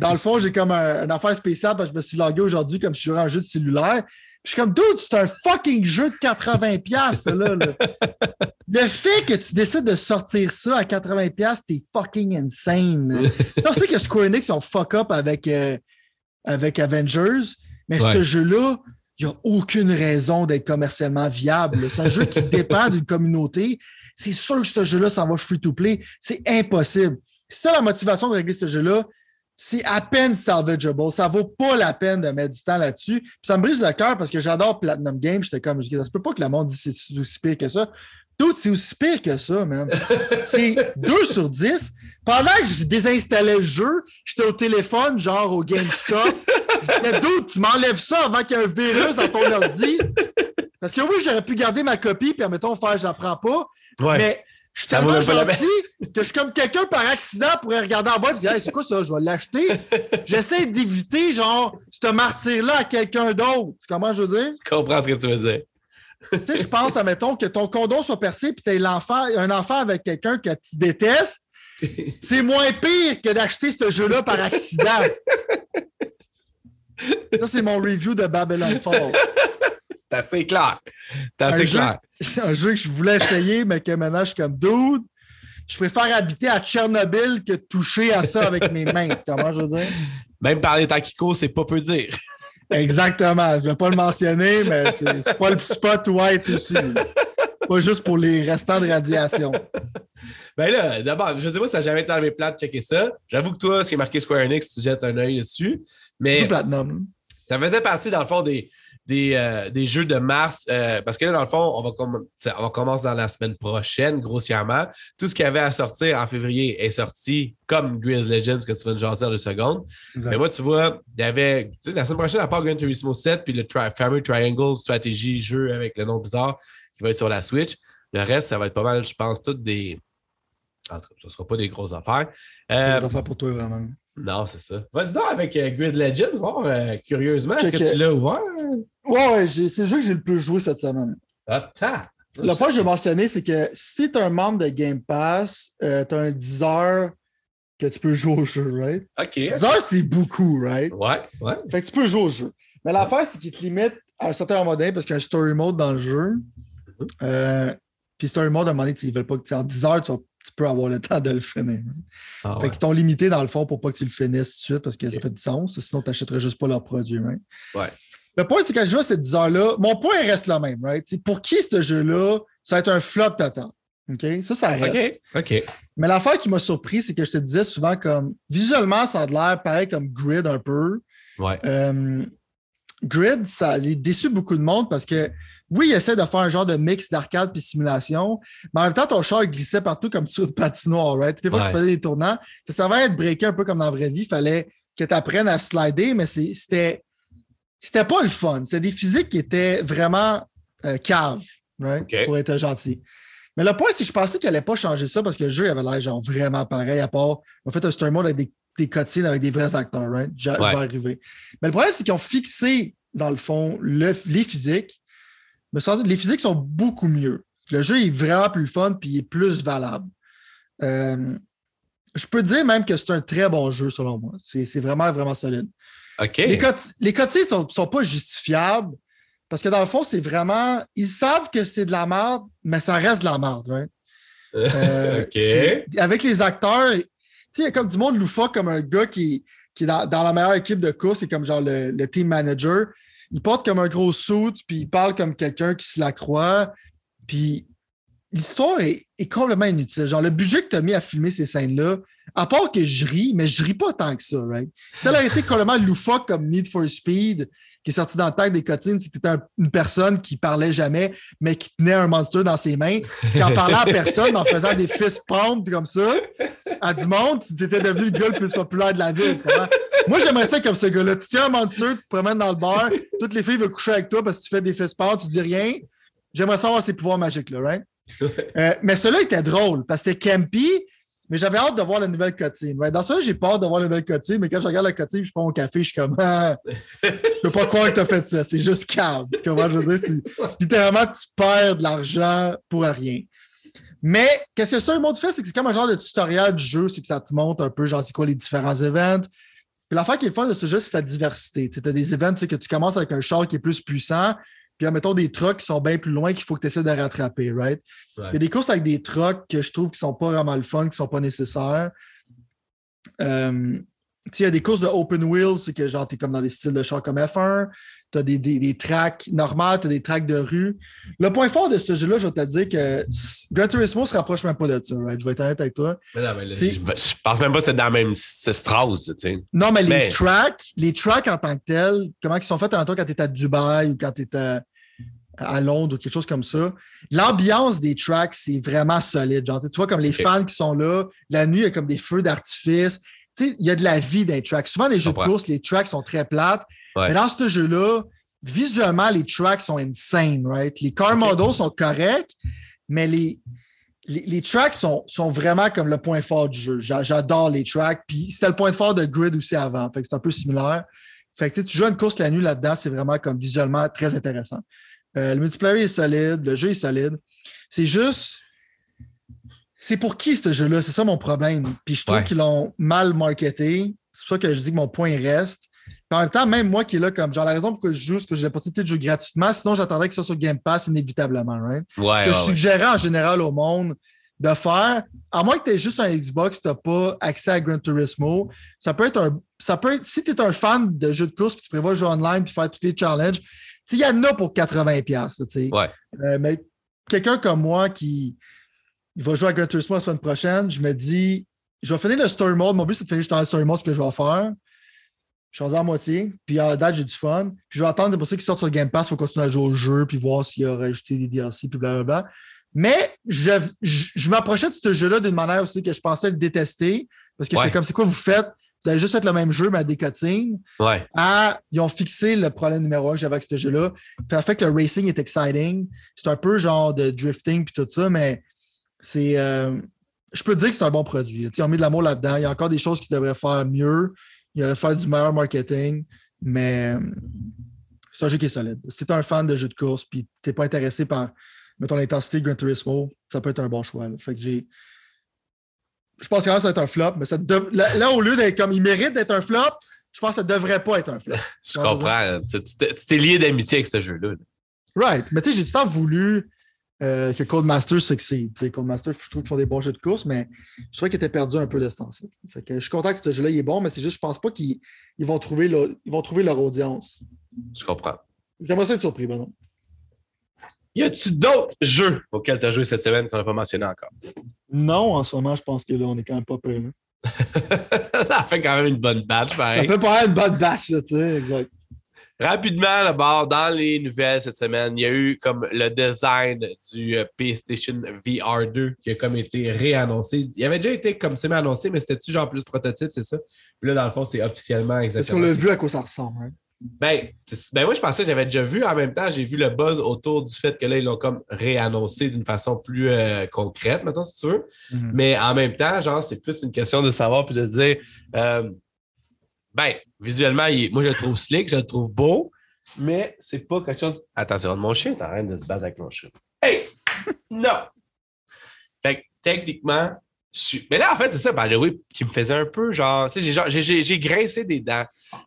dans le fond, j'ai comme un, une affaire spéciale parce que je me suis logué aujourd'hui comme si je jouais un jeu de cellulaire. Puis je suis comme, dude, c'est un fucking jeu de 80$, là, là. Le fait que tu décides de sortir ça à 80$, t'es fucking insane. tu sais que Square Enix sont fuck up avec, euh, avec Avengers, mais ce jeu-là, il n'y a aucune raison d'être commercialement viable. C'est un jeu qui dépend d'une communauté c'est sûr que ce jeu-là, ça va free-to-play. C'est impossible. Si tu as la motivation de régler ce jeu-là, c'est à peine salvageable. Ça vaut pas la peine de mettre du temps là-dessus. Puis ça me brise le cœur parce que j'adore Platinum Games. J'étais comme, ça se peut pas que le monde dise que c'est aussi pire que ça. Tout, c'est aussi pire que ça, man. C'est 2 sur 10. Pendant que je désinstallais le jeu, j'étais au téléphone, genre au GameStop. Disais, tu m'enlèves ça avant qu'il y ait un virus dans ton ordi. Parce que oui, j'aurais pu garder ma copie, puis mettons, faire, je la prends pas. Mais je suis tellement gentil que je suis comme quelqu'un par accident pourrait regarder en bas et dire hey, c'est quoi ça, je vais l'acheter. J'essaie d'éviter, genre, ce martyr-là à quelqu'un d'autre. Comment je veux dire? Je comprends ce que tu veux dire. tu sais, je pense, admettons, que ton condom soit percé puis tu l'enfant, un enfant avec quelqu'un que tu détestes. C'est moins pire que d'acheter ce jeu-là par accident. Ça, c'est mon review de Babylon Falls. C'est assez clair. C'est assez clair. C'est un jeu que je voulais essayer, mais que maintenant je suis comme dude. Je préfère habiter à Tchernobyl que toucher à ça avec mes mains. Tu comment je veux dire? Même parler taquico, c'est pas peu dire. Exactement. Je ne vais pas le mentionner, mais c'est pas le spot white aussi. Pas juste pour les restants de radiation. Ben là, d'abord, je sais pas si ça n'a jamais été dans mes plans de checker ça. J'avoue que toi, ce qui est marqué Square Enix, tu jettes un œil dessus. Mais ça faisait partie, dans le fond, des, euh, des, jeux de mars, euh, parce que là, dans le fond, on va, on commencer dans la semaine prochaine, grossièrement. Tout ce qui avait à sortir en février est sorti, comme Grizz Legends, que tu vas nous jaser en deux secondes. Mais moi, tu vois, il y avait, tu sais, la semaine prochaine, à part Gran Turismo 7, puis le Family Triangle Stratégie jeu avec le nom bizarre qui va être sur la Switch, le reste, ça va être pas mal, je pense, toutes des. En tout cas, ce ne sera pas des grosses affaires. Euh, des affaires pour toi, vraiment. Non, c'est ça. Vas-y donc avec euh, Grid Legends, voir, euh, curieusement, est-ce que tu l'as ouvert? Ouais, c'est le jeu que j'ai le plus joué cette semaine. Attends. Le point que je vais mentionner, c'est que si tu es un membre de Game Pass, euh, tu as un 10 heures que tu peux jouer au jeu, right? OK. 10 heures, c'est beaucoup, right? Ouais, ouais. Fait que tu peux jouer au jeu. Mais l'affaire, c'est qu'il te limite à un certain moment donné parce qu'il y a un story mode dans le jeu. Mm-hmm. puis story mode, à un moment donné, ils veulent pas que tu en 10 heures, tu vas tu peux avoir le temps de le finir. Ah fait qu'ils t'ont limité dans le fond pour pas que tu le finisses tout de suite parce que ça fait du sens. Sinon, tu n'achèterais juste pas leur produit. Ouais. Le point, c'est que je joue à ces 10 heures-là, mon point reste le même. Right? pour qui ce jeu-là, ça va être un flop total. OK? Ça, ça reste. OK. Mais l'affaire qui m'a surpris, c'est que je te disais souvent comme visuellement, ça a l'air pareil comme Grid un peu. Ouais. Euh, Grid, ça a déçu beaucoup de monde parce que oui, il essaie de faire un genre de mix d'arcade puis simulation, mais en même temps, ton char glissait partout comme sur une patinoire, right? Des fois que tu faisais des tournants, ça servait à être breaké un peu comme dans la vraie vie. Il fallait que tu apprennes à slider, mais c'était c'était pas le fun. C'était des physiques qui étaient vraiment euh, caves, right? Pour être gentil. Mais le point, c'est que je pensais qu'il n'allait pas changer ça parce que le jeu avait l'air genre vraiment pareil, à part en fait un story mode avec des, des cutscenes avec des vrais acteurs, right? Je, vais arriver. Mais le problème, c'est qu'ils ont fixé, dans le fond, les physiques les physiques sont beaucoup mieux. Le jeu est vraiment plus fun puis il est plus valable. Euh, je peux dire même que c'est un très bon jeu selon moi. C'est vraiment, vraiment solide. Les, les ne sont, pas justifiables, Parce que dans le fond, c'est vraiment. Ils savent que c'est de la merde, mais ça reste de la merde, right? Euh. Avec les acteurs, tu sais, il y a comme du monde loufoque, comme un gars qui, qui est dans, la meilleure équipe de course, c'est comme genre le, team manager. Il porte comme un gros suit, puis il parle comme quelqu'un qui se la croit. Puis l'histoire est, complètement inutile. Genre, le budget que tu as mis à filmer ces scènes-là, à part que je ris, mais je ris pas tant que ça, right? Ça a été complètement loufoque comme Need for Speed, qui est sorti dans le tag des cotines, c'est que tu une personne qui parlait jamais, mais qui tenait un monster dans ses mains, qui en parlait à personne, en faisant des fist pumps comme ça, à du monde, tu étais devenu le gars le plus populaire de la ville. Moi, j'aimerais ça comme ce gars-là. Tu tiens un monster, tu te promènes dans le bar, toutes les filles veulent coucher avec toi parce que tu fais des fist pumps, tu dis rien. J'aimerais savoir ces pouvoirs magiques-là, right? Euh, mais cela était drôle parce que c'était campy, mais j'avais hâte de voir la nouvelle cotine. Dans ça, j'ai hâte de voir la nouvelle cotine, mais quand je regarde la cotine, je prends mon café, je suis comme ah, Je peux pas croire que tu as fait ça. C'est juste calme. je veux dire? Littéralement, tu perds de l'argent pour rien. Mais qu'est-ce que mot de fait? C'est que c'est comme un genre de tutoriel du jeu, c'est que ça te montre un peu, genre, c'est quoi les différents événements. Puis l'affaire qui est le fun de ce jeu, c'est sa diversité. Tu as des événements que tu commences avec un char qui est plus puissant, puis, mettons, des trucks qui sont bien plus loin qu'il faut que tu essaies de rattraper, right? Il y a des courses avec des trucks que je trouve qui sont pas vraiment le fun, qui ne sont pas nécessaires. Euh, il y a des courses de open wheels, c'est que genre, tu es comme dans des styles de char comme F1 tu as des, des, tracks normales, tu as des tracks de rue. Le point fort de ce jeu-là, je vais te dire que Gran Turismo ne se rapproche même pas de ça. Je vais être honnête avec toi. Mais non, mais je, pense même pas que c'est dans la même phrase. Non, mais, les tracks, les tracks en tant que tels, comment ils sont faits en quand tu es à Dubaï ou quand tu es à, Londres ou quelque chose comme ça, l'ambiance des tracks, c'est vraiment solide. Genre, tu vois, comme les fans qui sont là, la nuit, il y a comme des feux d'artifice. Il y a de la vie dans les tracks. Souvent, les jeux de course, les tracks sont très plates. Mais dans ce jeu-là, visuellement, les tracks sont insane, right? Les car models sont corrects, mais les, les, tracks sont, sont, vraiment comme le point fort du jeu. J'adore les tracks. Puis c'était le point fort de Grid aussi avant. Fait que c'est un peu similaire. Fait que tu joues une course la nuit là-dedans, c'est vraiment comme visuellement très intéressant. Euh, le multiplayer est solide, le jeu est solide. C'est juste. C'est pour qui ce jeu-là? C'est ça mon problème. Puis je trouve qu'ils l'ont mal marketé. C'est pour ça que je dis que mon point reste en même temps, même moi qui est là, comme genre la raison pour que je joue, c'est que j'ai la possibilité de jouer gratuitement, sinon j'attendrais que ça soit sur Game Pass inévitablement, right? ce que je suggérais en général au monde de faire, à moins que tu aies juste un Xbox, tu n'as pas accès à Gran Turismo, ça peut être un. Ça peut être, si tu es un fan de jeux de course, que tu prévois jouer online et faire tous les challenges, il y en a pour 80$. Ouais. Euh, mais quelqu'un comme moi qui va jouer à Gran Turismo la semaine prochaine, je me dis, je vais finir le story mode. Mon but, c'est de finir juste le story mode, ce que je vais faire. Je suis à moitié. Puis à la date, j'ai du fun. Puis je vais attendre pour ça qu'ils sortent sur Game Pass pour continuer à jouer au jeu, puis voir s'il a rajouté des DLC, puis blablabla. Mais je, je, m'approchais de ce jeu-là d'une manière aussi que je pensais le détester. Parce que j'étais comme, c'est quoi vous faites? Vous avez juste fait le même jeu, mais à des cutscenes. Ouais. Ah, ils ont fixé le problème numéro un que j'avais avec ce jeu-là. Ça fait que le racing est exciting. C'est un peu genre de drifting puis tout ça, mais c'est. Euh, je peux te dire que c'est un bon produit. Ont mis de l'amour là-dedans. Il y a encore des choses qu'ils devraient faire mieux il aurait fait du meilleur marketing, mais c'est un jeu qui est solide. Si tu es un fan de jeux de course puis tu n'es pas intéressé par, mettons, l'intensité de Gran Turismo, ça peut être un bon choix. Fait que j'ai. Je pense que ça va être un flop, mais ça là, au lieu d'être comme il mérite d'être un flop, je pense que ça ne devrait pas être un flop. je comprends. Tu t'es lié d'amitié avec ce jeu-là. Right. Mais tu sais, j'ai tout le temps voulu euh, que Codemaster succède. Codemaster, je trouve qu'ils font des bons jeux de course, mais je crois qu'ils étaient perdus un peu de ce temps-ci. Je suis content que ce jeu-là est bon, mais c'est juste, je pense pas qu'ils vont, trouver vont trouver leur audience. Je comprends. J'aimerais ça être surpris, non? Y a-tu d'autres jeux auxquels tu as joué cette semaine qu'on n'a pas mentionné encore? Non, en ce moment, je pense que là, on est quand même pas prêt. ça fait quand même une bonne batch, pareil. Ça fait pas une bonne batch, tu sais, exact. Rapidement, d'abord, dans les nouvelles cette semaine, il y a eu comme le design du euh, PlayStation VR 2 qui a comme été réannoncé. Il avait déjà été comme semi-annoncé, mais c'était-tu genre plus prototype, c'est ça? Puis là, dans le fond, c'est officiellement exactement. Est-ce qu'on l'a vu à quoi ça ressemble? Hein? Ben, ben, moi, je pensais que j'avais déjà vu. En même temps, j'ai vu le buzz autour du fait que là, ils l'ont comme réannoncé d'une façon plus euh, concrète, maintenant, si tu veux. Mm-hmm. Mais en même temps, genre, c'est plus une question de savoir puis de dire. Euh, ben, visuellement, moi, je le trouve slick, je le trouve beau, mais c'est pas quelque chose. Attention, mon chien est en train de se battre avec mon chien. Hey! non! Fait que techniquement, je suis. Mais là, en fait, c'est ça, ben, oui, qui me faisait un peu genre. Tu sais, j'ai grincé des dents.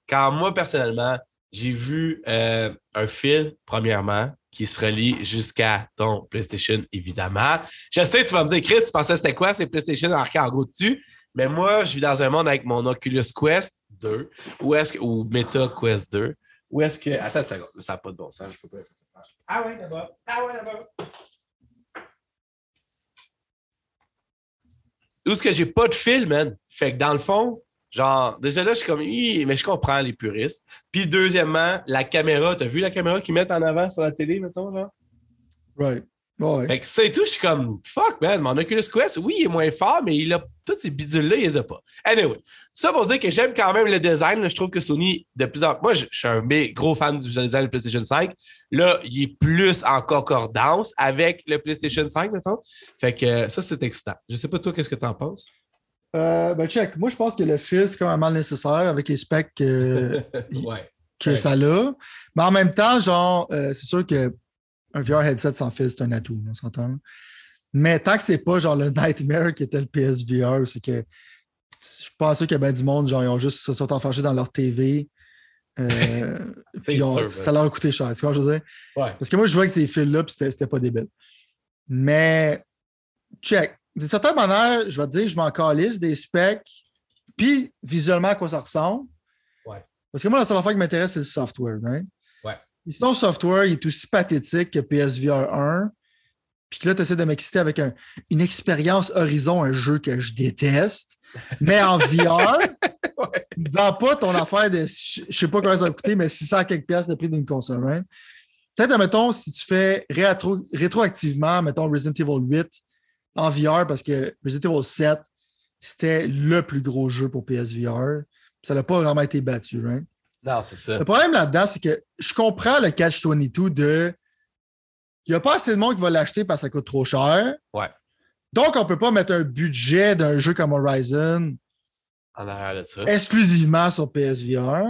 Quand moi, personnellement, j'ai vu euh, un fil, premièrement, qui se relie jusqu'à ton PlayStation, évidemment. Je sais, tu vas me dire, Chris, tu pensais c'était quoi, c'est PlayStation en gros dessus? Mais moi, je vis dans un monde avec mon Oculus Quest 2 ou, est-ce que, ou Meta Quest 2. Ou est-ce que. Attends une seconde, ça n'a pas de bon sens. Je peux pas Ah ouais, d'abord. Ah ouais, d'abord. Où est-ce que j'ai pas de fil, man? Fait que dans le fond, genre, déjà là, je suis comme, mais je comprends les puristes. Puis deuxièmement, la caméra, t'as vu la caméra qu'ils mettent en avant sur la télé, mettons, genre? Right. Fait que ça et tout, je suis comme fuck, man. Mon Oculus Quest, oui, il est moins fort, mais il a toutes ces bidules-là, il les a pas. Anyway, ça pour dire que j'aime quand même le design. je trouve que Sony, de plus en plus. Moi, je, suis un gros fan du design de PlayStation 5. Là, il est plus en concordance avec le PlayStation 5, mettons. Fait que ça, c'est excitant. Je sais pas, toi, qu'est-ce que tu en penses? Euh, ben, check. Moi, je pense que le fil, c'est quand même mal nécessaire avec les specs que ça a. Mais en même temps, genre, euh, c'est sûr que un VR headset sans fil, c'est un atout, on s'entend. Mais tant que c'est pas genre le Nightmare qui était le PSVR, c'est que je suis pas sûr qu'il y a bien du monde, genre, ils ont juste se sont enfargés dans leur TV. Euh, ça leur a coûté cher. Tu vois je veux dire? Parce que moi, je vois que ces fils-là, puis c'était pas débile. Mais, check. D'une certaine manière, je vais te dire, je m'en calisse des specs, puis visuellement à quoi ça ressemble. Parce que moi, la seule affaire qui m'intéresse, c'est le software. Right? Sinon, software, il est aussi pathétique que PSVR 1. Puis là, tu essaies de m'exciter avec une expérience Horizon, un jeu que je déteste. Mais en VR, ne vends pas ton affaire de, je sais pas comment ça va coûter, mais 600 quelques pièces de prix d'une console. Right? Peut-être, mettons, si tu fais rétro, rétroactivement, mettons Resident Evil 8 en VR, parce que Resident Evil 7, c'était le plus gros jeu pour PSVR. Ça n'a pas vraiment été battu. Right? Non, c'est ça. Le problème là-dedans, c'est que je comprends le catch-22 de. Il n'y a pas assez de monde qui va l'acheter parce que ça coûte trop cher. Ouais. Donc, on ne peut pas mettre un budget d'un jeu comme Horizon en arrière de ça. exclusivement sur PSVR.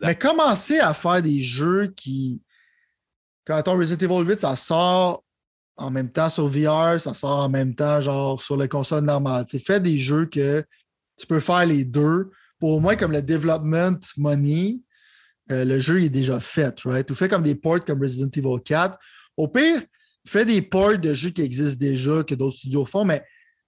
Mais commencer à faire des jeux qui. Quand on Resident Evil 8, ça sort en même temps sur VR, ça sort en même temps, genre sur les consoles normales. Tu fais des jeux que tu peux faire les deux pour au moins comme le development money, euh, le jeu est déjà fait, right? Ou fait comme des ports comme Resident Evil 4. Au pire, fais des ports de jeux qui existent déjà, que d'autres studios font, mais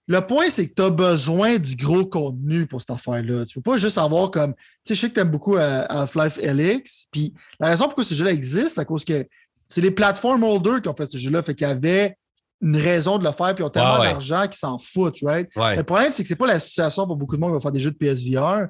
le point, c'est que tu as besoin du gros contenu pour cette affaire-là. Tu ne peux pas juste avoir comme. Tu sais, je sais que tu aimes beaucoup euh, Half-Life LX. Puis la raison pourquoi ce jeu-là existe, c'est à cause que c'est les plateformes holders qui ont fait ce jeu-là. Fait qu'il y avait une raison de le faire, puis ils ont tellement d'argent qu'ils s'en foutent, right? Le problème, c'est que c'est pas la situation pour beaucoup de monde qui va faire des jeux de PSVR.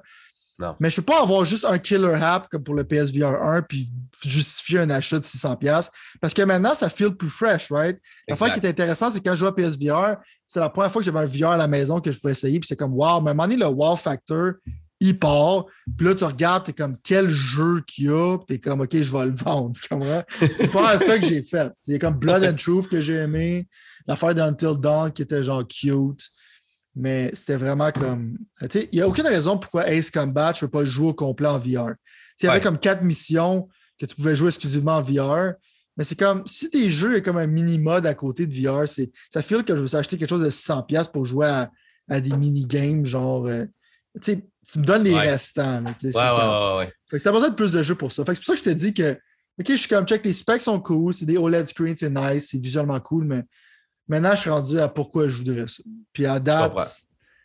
Non. Mais je peux pas avoir juste un killer app comme pour le PSVR 1 puis justifier un achat de 600$ parce que maintenant, ça feel plus fresh, right? L'affaire qui est intéressante, c'est quand je joue à PSVR, c'est la première fois que j'avais un VR à la maison que je pouvais essayer, puis c'est comme wow, mais à un moment donné, le wow factor, il part. Puis là, tu regardes, tu es comme quel jeu qu'il y a, puis tu es comme OK, je vais le vendre. C'est pas ça que j'ai fait. C'est comme Blood and Truth que j'ai aimé, l'affaire d'Until Dawn qui était genre cute. Mais c'était vraiment comme. Il n'y a aucune raison pourquoi Ace Combat, je ne peux pas le jouer au complet en VR. Il y avait comme quatre missions que tu pouvais jouer exclusivement en VR. Mais c'est comme si tes jeux est comme un mini-mode à côté de VR, ça fait que je veux acheter quelque chose de 100$ pour jouer à, des mini-games, genre. Euh, tu me donnes les restants. ouais, ouais, Fait que tu as besoin de plus de jeux pour ça. Fait que c'est pour ça que je te dis que, OK, je suis comme check, les specs sont cool, c'est des OLED screens, c'est nice, c'est visuellement cool, mais Maintenant, je suis rendu à pourquoi je voudrais ça. Puis à date,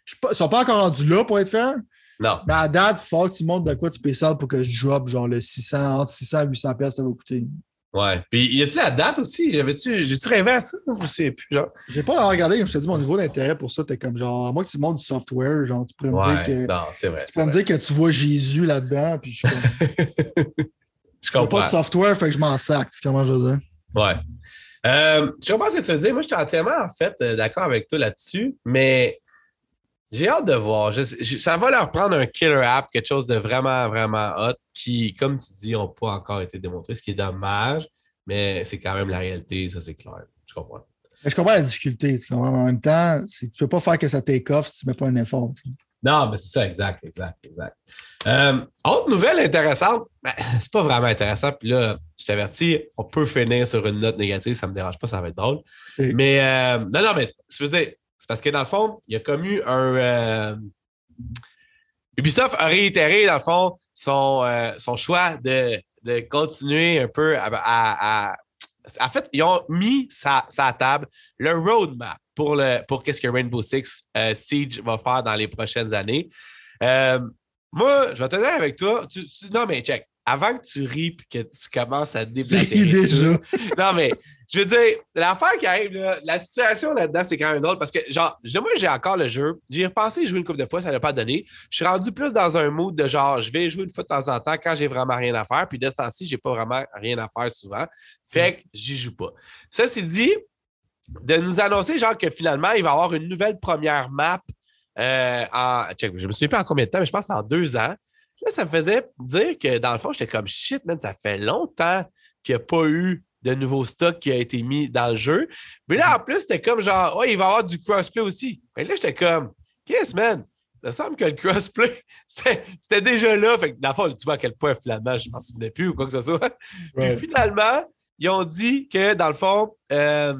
je ils ne sont pas encore rendus là pour être fair. Non. Mais à date, il faut que tu montres de quoi tu spécial pour que je drop genre le 600, entre 600 et 800 pièces ça va coûter. Ouais. Puis y a-tu la date aussi? J'avais-tu, j'ai-tu rêvé à ça? Je sais plus, genre. J'ai pas regardé, comme je te dis, mon niveau d'intérêt pour ça, t'es comme genre, moi que tu montres du software, genre, tu pourrais me dire que. Non, c'est vrai. Tu pourrais me dire que tu vois Jésus là-dedans, puis je je comprends. pas de software, fait que je m'en sac, tu comment je veux dire? Ouais. Euh, je comprends ce que tu veux dire. Moi, je suis entièrement, en fait, euh, d'accord avec toi là-dessus, mais j'ai hâte de voir. ça va leur prendre un killer app, quelque chose de vraiment, vraiment hot qui, comme tu dis, n'ont pas encore été démontré, ce qui est dommage, mais c'est quand même la réalité, ça, c'est clair. Je comprends. je comprends la difficulté. Tu comprends? En même temps, tu ne peux pas faire que ça take off si tu ne mets pas un effort. Non, mais c'est ça, exact, exact, exact. Euh, autre nouvelle intéressante, ben, c'est pas vraiment intéressant, puis là, je t'avertis, on peut finir sur une note négative, ça me dérange pas, ça va être drôle. Mais euh, non, non, mais c'est parce que dans le fond, il y a comme eu un. Euh, Ubisoft a réitéré, dans le fond, son, son choix de de continuer un peu à, En fait, ils ont mis sa, sa table le roadmap pour, le, pour qu'est-ce que Rainbow Six euh, Siege va faire dans les prochaines années. Euh, moi, je vais te dire avec toi. non, mais check. Avant que tu ris et que tu commences à déblatérer. déjà. non, mais je veux dire, l'affaire qui arrive, la situation là-dedans, c'est quand même drôle parce que, genre, moi, j'ai encore le jeu. J'y ai repensé jouer une couple de fois, ça n'a pas donné. Je suis rendu plus dans un mood de genre, je vais jouer une fois de temps en temps quand j'ai vraiment rien à faire. Puis de ce temps-ci, j'ai pas vraiment rien à faire souvent. Fait que j'y joue pas. Ça, c'est dit, de nous annoncer, genre, que finalement, il va y avoir une nouvelle première map euh, en. Check, je me souviens pas en combien de temps, mais je pense en deux ans. Là, ça me faisait dire que dans le fond, j'étais comme shit, man, ça fait longtemps qu'il n'y a pas eu de nouveau stock qui a été mis dans le jeu. Mais là, en plus, c'était comme genre, oh, il va y avoir du crossplay aussi. Et là, j'étais comme, qu'est-ce, man? Il me semble que le crossplay, c'était déjà là. Fait que, dans le fond, tu vois à quel point, finalement, je ne m'en souvenais plus ou quoi que ce soit. Puis finalement, ils ont dit que, dans le fond, euh,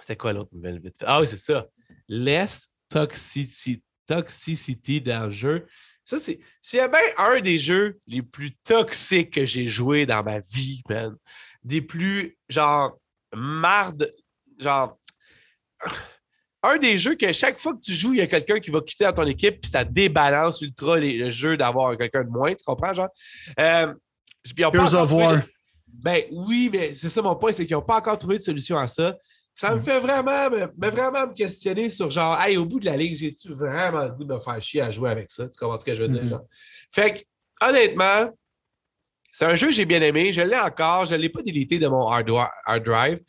c'est quoi l'autre nouvelle vite Ah oui, c'est ça. Less toxicity, toxicity dans le jeu. Ça, c'est. S'il y a bien un des jeux les plus toxiques que j'ai joué dans ma vie, man, des plus, genre, marde, genre. Un des jeux que chaque fois que tu joues, il y a quelqu'un qui va quitter dans ton équipe, puis ça débalance ultra le jeu d'avoir quelqu'un de moins, tu comprends, genre? Euh, puis Ben oui, mais c'est ça mon point, c'est qu'ils n'ont pas encore trouvé de solution à ça. Ça me mm. fait vraiment me, vraiment me questionner sur genre, hey, au bout de la ligue, j'ai-tu vraiment le goût de me faire chier à jouer avec ça? Tu comprends ce que je veux dire? Mm-hmm. Fait que, honnêtement, c'est un jeu que j'ai bien aimé. Je l'ai encore. Je ne l'ai pas délité de mon hard, drive.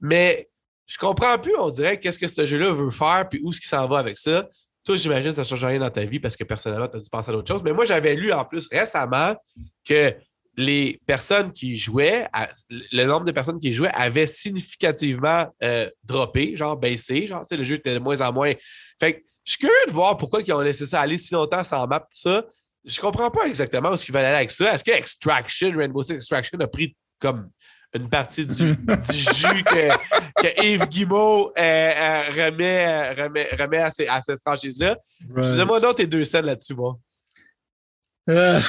Mais je comprends plus, on dirait, qu'est-ce que ce jeu-là veut faire puis où est-ce qu'il s'en va avec ça. Toi, j'imagine que ça ne change rien dans ta vie parce que personnellement, tu as dû penser à d'autres choses. Mais moi, j'avais lu en plus récemment que les personnes qui jouaient, le nombre de personnes qui jouaient avait significativement euh, droppé, genre baissé. Genre, le jeu était de moins en moins. Fait que je suis curieux de voir pourquoi ils ont laissé ça aller si longtemps sans map, tout ça. Je comprends pas exactement où ce qu'ils veulent aller avec ça. Est-ce que Extraction, Rainbow Six Extraction a pris comme une partie du, jus que, Yves Guimau euh, euh, remet, remet, à, cette franchise-là? Right. Donne-moi donc tes deux scènes là-dessus, moi. Euh,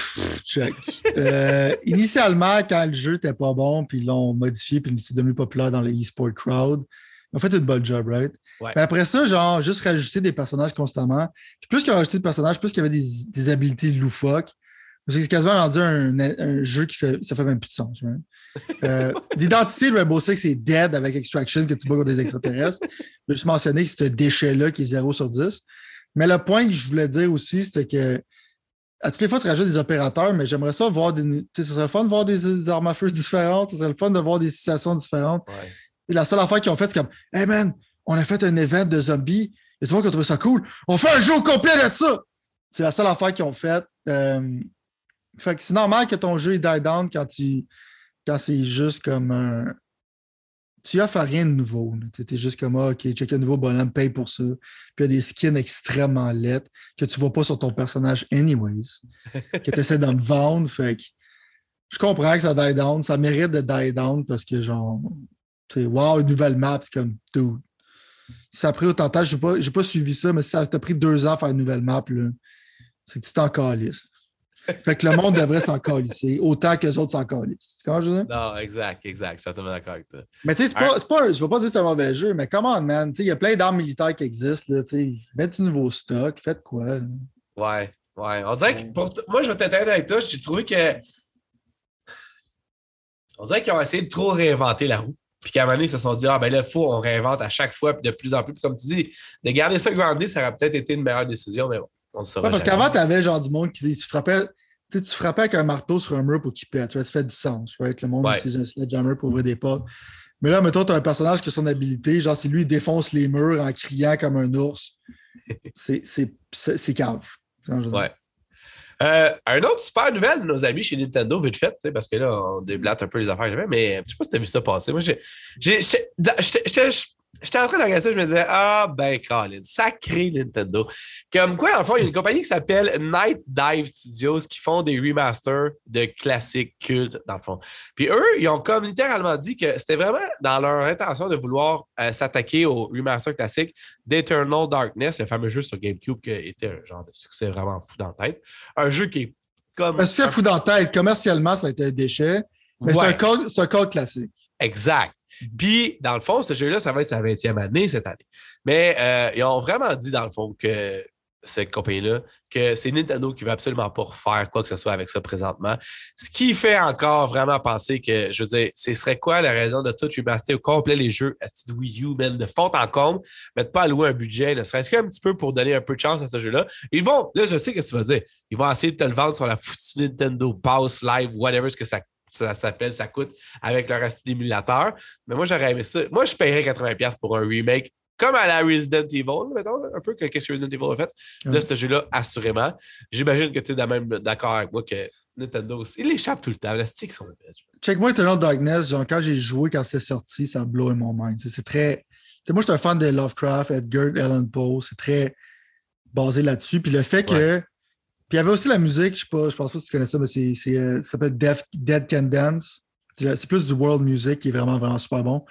check. Euh, initialement, quand le jeu n'était pas bon, puis ils l'ont modifié, puis c'est devenu populaire dans le e-sport crowd, ils ont fait une bonne job, right? Mais après ça, genre, juste rajouter des personnages constamment. Puis plus qu'ils ont rajouté des personnages, plus qu'il y avait des, des habiletés loufoques. C'est quasiment rendu un, un, jeu qui fait. Ça fait même plus de sens. Euh, l'identité de Rainbow Six est dead avec Extraction que tu bats contre des extraterrestres. Je juste mentionner que c'est ce déchet-là qui est 0 sur 10. Mais le point que je voulais dire aussi, c'était que à toutes les fois, tu rajoutes des opérateurs, mais j'aimerais ça voir des. Ce serait le fun de voir des, armes à feu différentes, ce serait le fun de voir des situations différentes. Et la seule affaire qu'ils ont fait, c'est comme Hey man, on a fait un event de zombies, et tu vois qu'on trouvé ça cool. On fait un jeu complet de ça! C'est la seule affaire qu'ils ont faite. Euh, fait que c'est normal que ton jeu die down quand tu quand c'est juste comme un, tu offres rien de nouveau. Tu es juste comme, ah, OK, check un nouveau bonhomme, paye pour ça. Puis il y a des skins extrêmement lettres que tu ne vois pas sur ton personnage anyways, que tu essaies de me vendre. Fait que je comprends que ça die down. Ça mérite de die down parce que, genre, tu sais, wow, une nouvelle map, c'est comme, dude. Ça a pris autant de temps, je n'ai pas, pas, suivi ça, mais si ça t'a pris deux ans à faire une nouvelle map, c'est que tu t'en calisses. Fait que le monde devrait s'en calisser autant que les autres s'en calissent. Tu comprends, je Non, exact, exact. Je suis d'accord avec toi. Mais tu sais, c'est pas, pas, je ne veux pas dire que c'est un mauvais jeu, mais comment, man? Il y a plein d'armes militaires qui existent. Là, mets du nouveau stock, faites quoi? Là? Ouais, ouais. On dirait que pour moi, je vais t'intéresser avec toi. J'ai trouvé que. On dirait qu'ils ont essayé de trop réinventer la roue. Puis qu'à un moment donné, ils se sont dit, ah ben là, il faut, on réinvente à chaque fois, puis de plus en plus. Puis comme tu dis, de garder ça grandi, ça aurait peut-être été une meilleure décision, mais bon parce qu'avant, tu avais genre du monde qui se frappait. Tu frappais avec un marteau sur un mur pour qu'il pète. Tu fais du sens. Right? Le monde utilise un sledgehammer pour ouvrir des portes. Mais là, mettons, tu as un personnage qui a son habilité. Genre, c'est lui, il défonce les murs en criant comme un ours. c'est cave. Ouais. Euh, un autre super nouvelle de nos amis chez Nintendo, vite fait, parce que là, on déblate un peu les affaires, mais je sais pas si tu as vu ça passer. Moi, j'étais J'étais en train de regarder ça, je me disais, ah, ben, Colin, sacré Nintendo. Comme quoi, dans le fond, il y a une compagnie qui s'appelle Night Dive Studios qui font des remasters de classiques cultes, dans le fond. Puis eux, ils ont comme littéralement dit que c'était vraiment dans leur intention de vouloir euh, s'attaquer au remaster classique d'Eternal Darkness, le fameux jeu sur GameCube qui était un genre de succès vraiment fou dans la tête. Un jeu qui est comme. C'est fou dans la tête. Commercialement, ça a été un déchet. Mais c'est un code, classique. Exact. Mhm. Puis, dans le fond, ce jeu-là, ça va être sa 20e année cette année. Mais euh, ils ont vraiment dit, dans le fond, que cette compagnie-là, que c'est Nintendo qui ne veut absolument pas refaire quoi que ce soit avec ça présentement. Ce qui fait encore vraiment penser que, je veux dire, ce serait quoi la raison de tout remaster au complet les jeux à Wii U, même de fond en comble, mais de pas allouer un budget, ne serait-ce qu'un petit peu pour donner un peu de chance à ce jeu-là? Ils vont, là, je sais ce que tu vas dire, ils vont essayer de te le vendre sur la foutue Nintendo Pass Live, whatever ce que ça ça s'appelle, ça coûte avec leur d'émulateur. Mais moi, j'aurais aimé ça. Moi, je paierais 80$ pour un remake comme à la Resident Evil, mettons, un peu que ce que Resident Evil a fait, de ce jeu-là, assurément. J'imagine que tu es même d'accord avec moi que Nintendo, il échappe tout le temps. Les sticks sont Check-moi Eternal Darkness, genre quand j'ai joué, quand c'est sorti, ça a blowé mon mind. C'est très. moi, je suis un fan de Lovecraft, Edgar Allan Poe. C'est très basé là-dessus. Puis le fait que. Puis il y avait aussi la musique, je ne pense pas si tu connais ça, mais c'est, euh, ça s'appelle Dead Can Dance. C'est plus du world music qui est vraiment, vraiment super bon.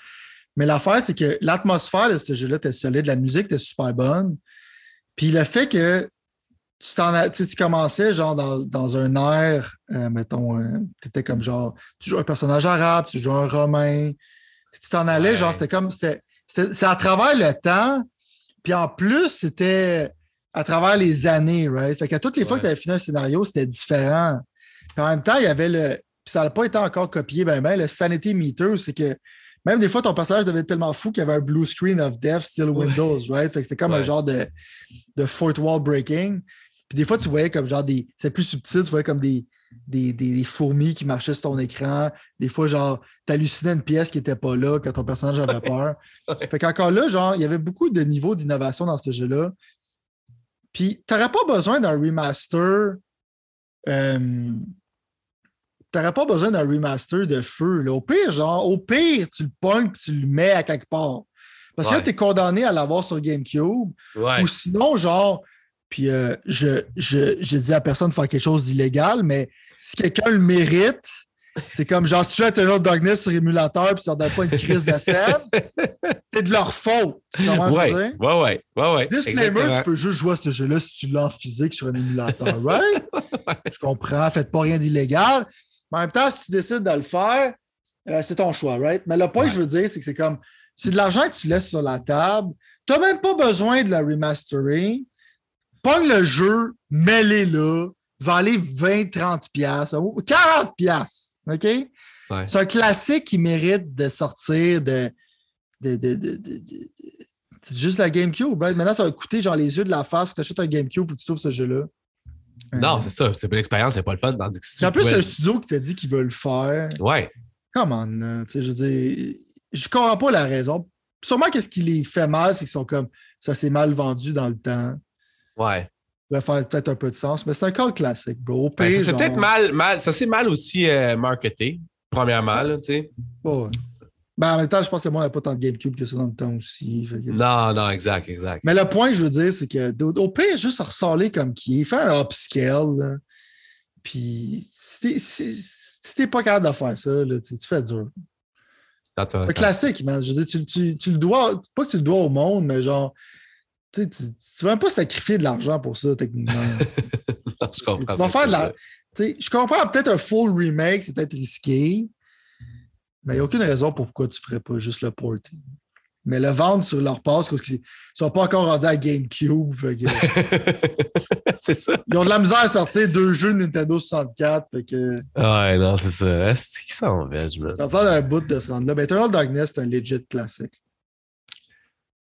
Mais l'affaire, c'est que l'atmosphère de ce jeu-là était solide, la musique était super bonne. Puis le fait que tu, t'en tu, commençais genre dans, un air, euh, mettons, euh, tu étais comme genre, tu joues un personnage arabe, tu joues un romain. Tu t'en allais, genre, c'était comme, c'est à travers le temps. Puis en plus, c'était à travers les années, right? Fait que toutes les fois que tu avais fini un scénario, c'était différent. Puis en même temps, il y avait le. Puis ça n'a pas été encore copié, ben, ben, le Sanity Meter, c'est que même des fois, ton personnage devait être tellement fou qu'il y avait un blue screen of death still Windows, right? Fait que c'était comme un genre de, de fourth wall breaking. Puis des fois, tu voyais comme genre des. C'est plus subtil, tu voyais comme des, des, fourmis qui marchaient sur ton écran. Des fois, genre, t'hallucinais une pièce qui n'était pas là quand ton personnage avait peur. Fait qu'encore là, genre, il y avait beaucoup de niveaux d'innovation dans ce jeu-là. Puis, tu n'aurais pas besoin d'un remaster. Euh, tu n'aurais pas besoin d'un remaster de feu. Au pire, genre, au pire, tu le pognes et tu le mets à quelque part. Parce que là, tu es condamné à l'avoir sur GameCube. Ou sinon, genre, puis euh, je, je, je dis à personne de faire quelque chose d'illégal, mais si quelqu'un le mérite, c'est comme genre, si tu joues à Darkness sur émulateur puis ça ne donne pas une crise de scène, c'est de leur faute. Tu comprends ouais, ouais, ouais, ouais, ouais. Disclaimer, tu peux juste jouer à ce jeu-là si tu l'as en physique sur un émulateur, right? Je comprends, faites pas rien d'illégal. Mais en même temps, si tu décides de le faire, euh, c'est ton choix, right? Mais le point que je veux dire, c'est que c'est comme, c'est de l'argent que tu laisses sur la table. Tu n'as même pas besoin de la remastering. Pogne le jeu, mets-les là, va aller 20, 30 piastres, 40 piastres, OK? C'est un classique qui mérite de sortir de, juste la GameCube. Right? Maintenant, ça va coûter genre les yeux de la face. Tu achètes un GameCube, faut que tu trouves ce jeu-là. Non, c'est ça. C'est pas l'expérience, c'est pas le fun. en plus, c'est un studio qui t'a dit qu'il veut le faire. Ouais. Comment, on, je veux dire, je comprends pas la raison. Sûrement, qu'est-ce qui les fait mal, c'est qu'ils sont comme ça s'est mal vendu dans le temps. Ouais. Ça va faire peut-être un peu de sens, mais c'est un cas classique, bro. Ben, ça s'est peut-être mal, mal, ça s'est mal aussi euh, marketé, premièrement, tu sais. Ouais. Ben, en même temps, je pense que moi, on n'a pas tant de GameCube que ça dans le temps aussi. Non, non, exact, exact. Mais le point, je veux dire, c'est que au pire, juste ressorler comme qui est, faire un upscale. Puis, si t'es pas capable de faire ça, là, tu, fais dur. C'est un classique, man. Je veux dire, tu, tu, le dois, pas que tu le dois au monde, mais genre, tu ne veux même pas sacrifier de l'argent pour ça, techniquement. je comprends. Tu vas faire de la. Je comprends peut-être un full remake, c'est peut-être risqué. Mais il n'y a aucune raison pourquoi tu ne ferais pas juste le porting. Mais le vendre sur leur passe, parce qu'ils ne sont pas encore rendus à GameCube. c'est ça. Ils ont de la misère à sortir deux jeux Nintendo 64. Fait que... Ouais, non, c'est ça. C'est qui s'en va, je me. Ça va un bout de se rendre là. Mais Eternal Darkness, c'est un legit classique.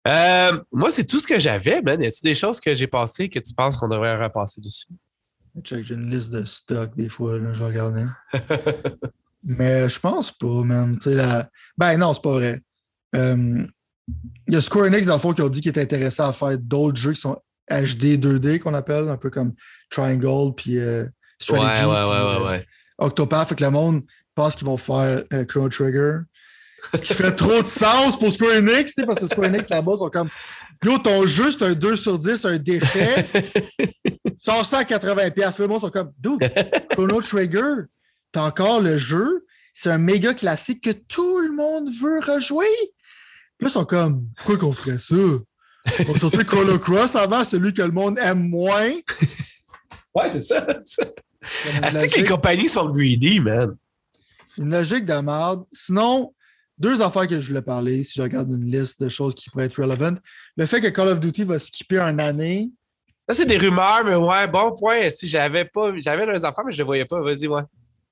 Euh, moi, c'est tout ce que j'avais, man. Y a des choses que j'ai passées que tu penses qu'on devrait repasser dessus? J'ai une liste de stock des fois, là, je regardais. Mais je pense pas, man. La... Ben non, c'est pas vrai. Euh, il y a Square Enix, dans le fond, qui ont dit qu'ils étaient intéressés à faire d'autres jeux qui sont HD 2D, qu'on appelle, un peu comme Triangle, puis euh, Strategy. Ouais, ouais, ouais, ouais, Octopath. Fait que le monde pense qu'ils vont faire euh, Chrono Trigger. Ce qui fait trop de sens pour Square Enix, parce que Square Enix là-bas sont comme Yo, ton jeu, c'est un 2 sur 10, un déchet. Sors ça à 80$. Puis le monde sont comme Dude, Chrono Trigger, t'as encore le jeu. C'est un méga classique que tout le monde veut rejouer. Puis là, ils sont comme, pourquoi qu'on ferait ça? On sortir Chrono Cross avant, celui que le monde aime moins. Ouais, c'est ça. Est-ce que les compagnies sont greedy, man? Une logique de merde. Sinon, deux affaires que je voulais parler, si je regarde une liste de choses qui pourraient être relevant. Le fait que Call of Duty va skipper une année. Ça, c'est des rumeurs, mais ouais, bon point. Si j'avais pas. J'avais deux affaires, mais je ne les voyais pas. Vas-y, ouais.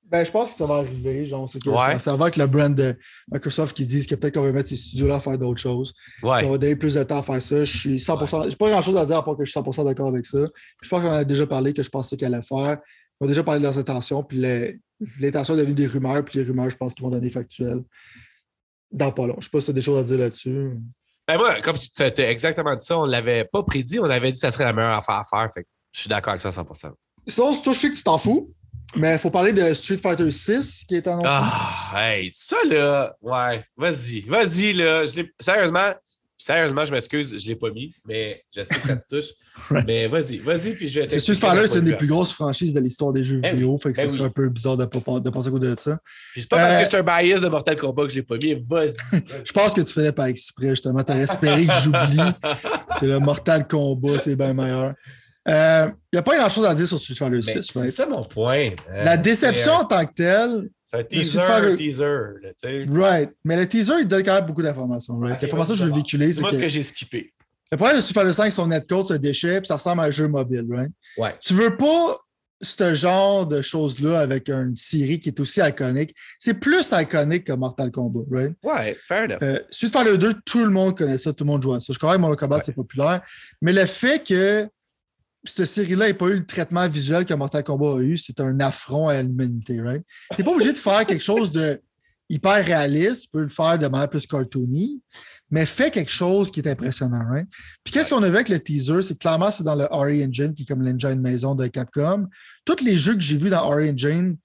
Ben, je pense que ça va arriver. Genre, que ça, va avec le brand de Microsoft qui disent que peut-être qu'on va mettre ces studios-là à faire d'autres choses. Ouais. On va donner plus de temps à faire ça. Je suis 100%. J'ai pas grand-chose à dire à part que je suis 100% d'accord avec ça. Je pense qu'on en a déjà parlé que je pensais qu'elle allait faire. On a déjà parlé de leurs intentions, puis l'intention est devenue des rumeurs, puis les rumeurs, je pense qu'ils vont donner factuel dans pas long. Je sais pas si tu as des choses à dire là-dessus. Ben moi, comme tu as exactement dit ça, on ne l'avait pas prédit, on avait dit que ça serait la meilleure affaire à faire. Fait je suis d'accord avec ça 100%. Sinon, c'est sais que tu t'en fous. Mais il faut parler de Street Fighter 6 qui est annoncé. Ah, hey, ça là, ouais, vas-y, vas-y là. Sérieusement, sérieusement, je m'excuse, je ne l'ai pas mis, mais je sais que ça te touche. Mais vas-y, vas-y, puis je vais C'est c'est une des plus grosses franchises de l'histoire des jeux ben vidéo, fait que ça ben serait un peu bizarre de, de penser à côté de ça. Puis c'est pas parce que c'est un bias de Mortal Kombat que je l'ai pas mis, vas-y. je pense que tu faisais pas exprès, justement. Tu as espéré que j'oublie. c'est le Mortal Kombat, c'est bien meilleur. Il euh, n'y a pas grand-chose à dire sur Street Fighter 6. C'est ça mon point. Euh, la déception en tant que telle. C'est un teaser. Fighter... teaser right. Mais le teaser, il donne quand même beaucoup d'informations. Right? L'information que je veux véhiculer, c'est. Moi, que... ce que j'ai skippé. Le problème de Street Fighter 5, son netcode, c'est un déchet, puis ça ressemble à un jeu mobile. Right? Ouais. Tu veux pas ce genre de choses-là avec une série qui est aussi iconique. C'est plus iconique que Mortal Kombat, right? Ouais, fair enough. Euh, Street Fighter 2, tout le monde connaît ça, tout le monde joue à ça. Je crois que Mortal Kombat, c'est populaire. Mais le fait que cette série-là n'ait pas eu le traitement visuel que Mortal Kombat a eu, c'est un affront à l'humanité, right? T'es pas obligé de faire quelque chose de hyper réaliste, tu peux le faire de manière plus cartoony, mais fais quelque chose qui est impressionnant, right? Puis qu'est-ce qu'on a vu avec le teaser? C'est clairement, c'est dans le RE Engine, qui est comme l'engine maison de Capcom. Tous les jeux que j'ai vus dans RE Engine,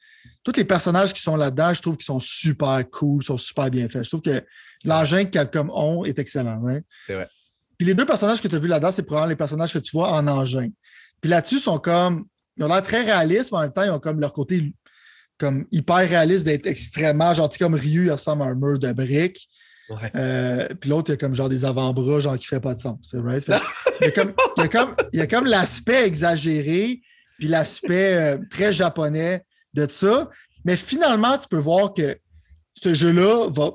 tous les personnages qui sont là-dedans, je trouve qu'ils sont super cool, sont super bien faits. Je trouve que l'engin que Capcom ont est excellent, right? C'est vrai. Puis les deux personnages que tu as vus là-dedans, c'est probablement les personnages que tu vois en engin. Puis là-dessus, ils sont comme. Ils ont l'air très réalistes, mais en même temps, ils ont comme leur côté comme hyper réaliste d'être extrêmement gentil comme Ryu, il ressemble à un mur de briques. Euh, puis l'autre, il a comme genre des avant-bras, genre qui fait pas de sens. Right? il, y a comme, il, y a comme, l'aspect exagéré, puis l'aspect euh, très japonais de ça. Mais finalement, tu peux voir que ce jeu-là va.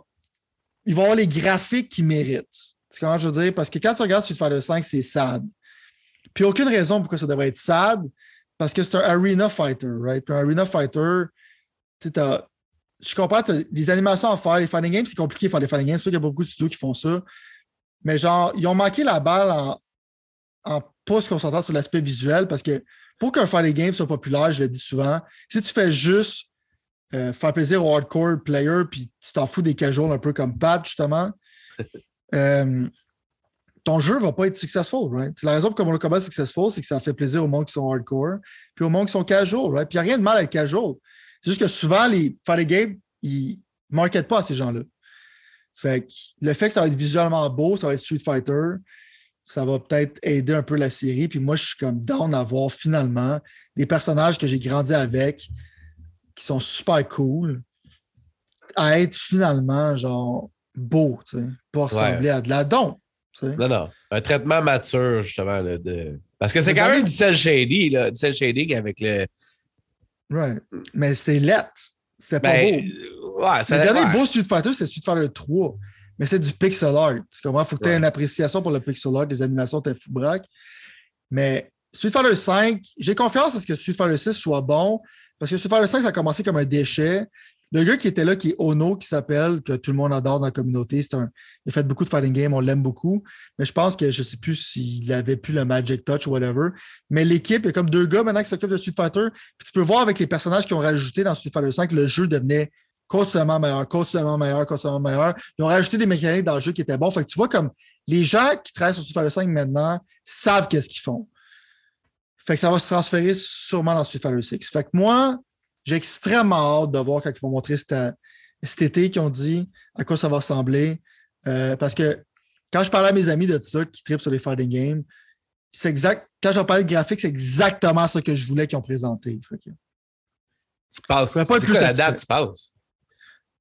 Il va avoir les graphiques qu'il mérite. C'est comment je veux dire? Parce que quand tu regardes Street Fighter 5, c'est sad. Puis aucune raison pourquoi ça devrait être sad, parce que c'est un arena fighter, right? Puis un arena fighter, tu je comprends, des animations à faire. Les fighting games, c'est compliqué de faire des fighting games. C'est sûr qu'il y a beaucoup de studios qui font ça. Mais genre, ils ont manqué la balle en, en pas se concentrant sur l'aspect visuel parce que pour qu'un fighting game soit populaire, je le dis souvent, si tu fais juste euh, faire plaisir aux hardcore players puis tu t'en fous des casuals un peu comme Pat, justement, euh, ton jeu ne va pas être successful, right? La raison pour laquelle le combat successful, c'est que ça fait plaisir aux monde qui sont hardcore, puis aux monde qui sont casual, right? Puis il n'y a rien de mal à être casual. C'est juste que souvent, les fighting games, ils ne marketent pas à ces gens-là. Fait que le fait que ça va être visuellement beau, ça va être Street Fighter, ça va peut-être aider un peu la série. Puis moi, je suis comme down à voir finalement des personnages que j'ai grandi avec qui sont super cool à être finalement genre beau, tu sais, pas ressembler à de la don. Non, non. Un traitement mature, justement. de... Parce que c'est quand même du cel shading, là, du cel shading avec le. Right. Mais c'était lettre. C'était pas ben, beau. Ouais, le dernier beau Street Fighter, c'est Street Fighter 3. Mais c'est du pixel art. Tu comprends? Il faut que tu aies une appréciation pour le pixel art, des animations, t'es fou braque. Mais Street Fighter 5, j'ai confiance à ce que Street Fighter 6 soit bon. Parce que Street Fighter 5, ça a commencé comme un déchet. Le gars qui était là, qui est Ono, qui s'appelle, que tout le monde adore dans la communauté, c'est un, il a fait beaucoup de fighting game, on l'aime beaucoup. Mais je pense que je ne sais plus s'il avait plus le Magic Touch ou whatever. Mais l'équipe, il y a comme deux gars maintenant qui s'occupent de Street Fighter. Puis tu peux voir avec les personnages qui ont rajouté dans Street Fighter 5, le jeu devenait constamment meilleur, constamment meilleur, constamment meilleur. Ils ont rajouté des mécaniques dans le jeu qui étaient bons. Fait que tu vois comme les gens qui travaillent sur Street Fighter 5 maintenant savent qu'est-ce qu'ils font. Fait que ça va se transférer sûrement dans Street Fighter 6. Fait que moi, j'ai extrêmement hâte de voir quand ils vont montrer cet été qu'ils ont dit à quoi ça va ressembler. Euh, parce que quand je parlais à mes amis de ça qui tripent sur les fighting games, c'est exact. Quand j'en parlais de graphique, c'est exactement ce que je voulais qu'ils ont présenté. Tu passes. C'est quoi la date, tu passes?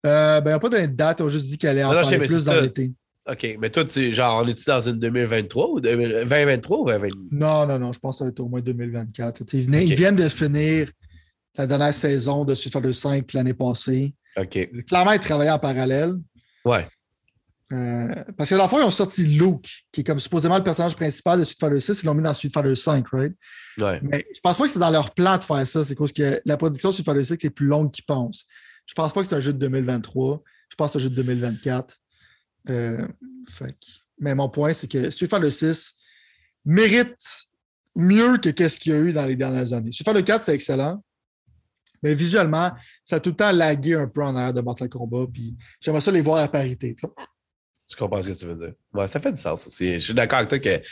Euh, ben, il n'y a pas donné de date, on a juste dit qu'elle allait en parler plus dans l'été. OK, mais toi, tu, genre, on est-tu dans une 2023 ou 2023 ou 2024? Non, non, non, je pense que ça va être au moins 2024. Ils, viennent de finir la dernière saison de Fighter 5 l'année passée. OK. Clairement, ils travaillaient en parallèle. Ouais. Euh, parce que dans le fond, ils ont sorti Luke, qui est comme supposément le personnage principal de Street Fighter 6, ils l'ont mis dans Street Fighter 5, right? Ouais. Mais je pense pas que c'est dans leur plan de faire ça. C'est parce que la production de Street Fighter 6 est plus longue qu'ils pensent. Je pense pas que c'est un jeu de 2023. Je pense que c'est un jeu de 2024. Euh, mais mon point, c'est que Street Fighter 6 mérite mieux que ce qu'il y a eu dans les dernières années. Street Fighter 4, c'est excellent. Mais visuellement, ça a tout le temps lagué un peu en arrière de Mortal Kombat. Puis j'aimerais ça les voir à parité. Je comprends ce que tu veux dire. Ouais, ça fait du sens aussi. Je suis d'accord avec toi que.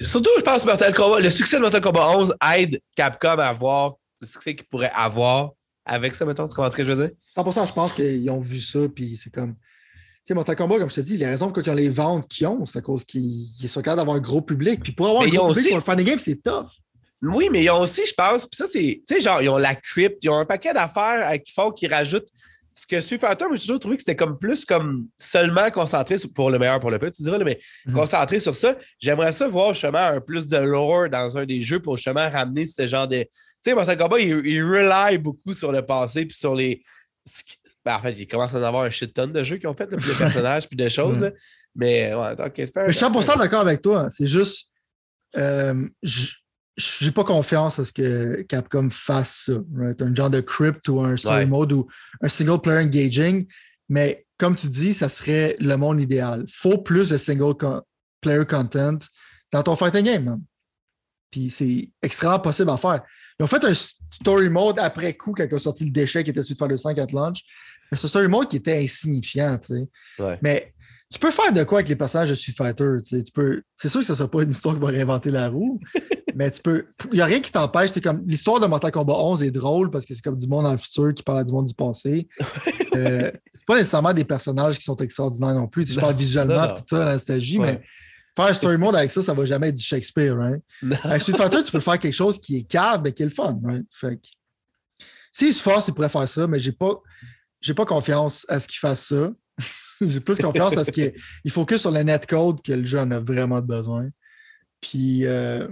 Surtout, je pense que Mortal Kombat, le succès de Mortal Kombat 11 aide Capcom à avoir le succès qu'il pourrait avoir avec ça, mettons. Tu comprends ce que je veux dire? 100%, je pense qu'ils ont vu ça, puis c'est comme. Tu sais, Mortal Kombat, comme je te dis, les raisons pour lesquelles les ventes qu'ils ont, c'est à cause qu'ils sont capables d'avoir un gros public. Puis pour avoir un gros public pour un fan game, c'est tough. Oui, mais ils ont aussi, je pense, puis ça, c'est, tu sais, genre, ils ont la crypt, ils ont un paquet d'affaires qui font qu'ils rajoutent. Ce que Street Fighter, j'ai toujours trouvé que c'était comme plus comme seulement concentré sur, pour le meilleur, pour le peu, tu diras, mais mhm. concentré sur ça. J'aimerais ça voir justement un plus de lore dans un des jeux pour justement ramener ce genre de. Tu sais, Mortal Kombat, il, il rely beaucoup sur le passé puis sur les. Ben, en fait, il commence à en avoir un shit ton de jeux qui ont fait, puis de personnages, puis de choses. Là. Mais ouais, ok, Mais je suis 100% d'accord avec toi. C'est juste. Euh, je n'ai pas confiance à ce que Capcom fasse ça. Right? Un genre de crypt ou un story mode ou un single player engaging. Mais comme tu dis, ça serait le monde idéal. Il faut plus de single player content dans ton fighting game, man. Puis c'est extrêmement possible à faire. Ils ont fait un story mode après coup quand ils ont sorti le déchet qui était sur faire le 5 at launch. Mais ce story mode qui était insignifiant, tu sais. Mais tu peux faire de quoi avec les passages de Street Fighter? Tu peux... C'est sûr que ce ne sera pas une histoire qui va réinventer la roue, mais tu peux. Il n'y a rien qui t'empêche. comme l'histoire de Mortal Kombat 11 est drôle parce que c'est comme du monde dans le futur qui parle du monde du passé. euh, c'est pas nécessairement des personnages qui sont extraordinaires non plus. je parle visuellement tout ça, la nostalgie, mais faire story mode avec ça, ça ne va jamais être du Shakespeare, right? Avec Street Fighter, tu peux faire quelque chose qui est cave, mais qui est le fun, right? Fait que, s'il se force, il pourrait faire ça, mais j'ai pas, j'ai pas confiance à ce qu'il fasse ça. J'ai plus confiance à ce qu'il il focus sur le netcode que le jeu en a vraiment besoin. Puis euh,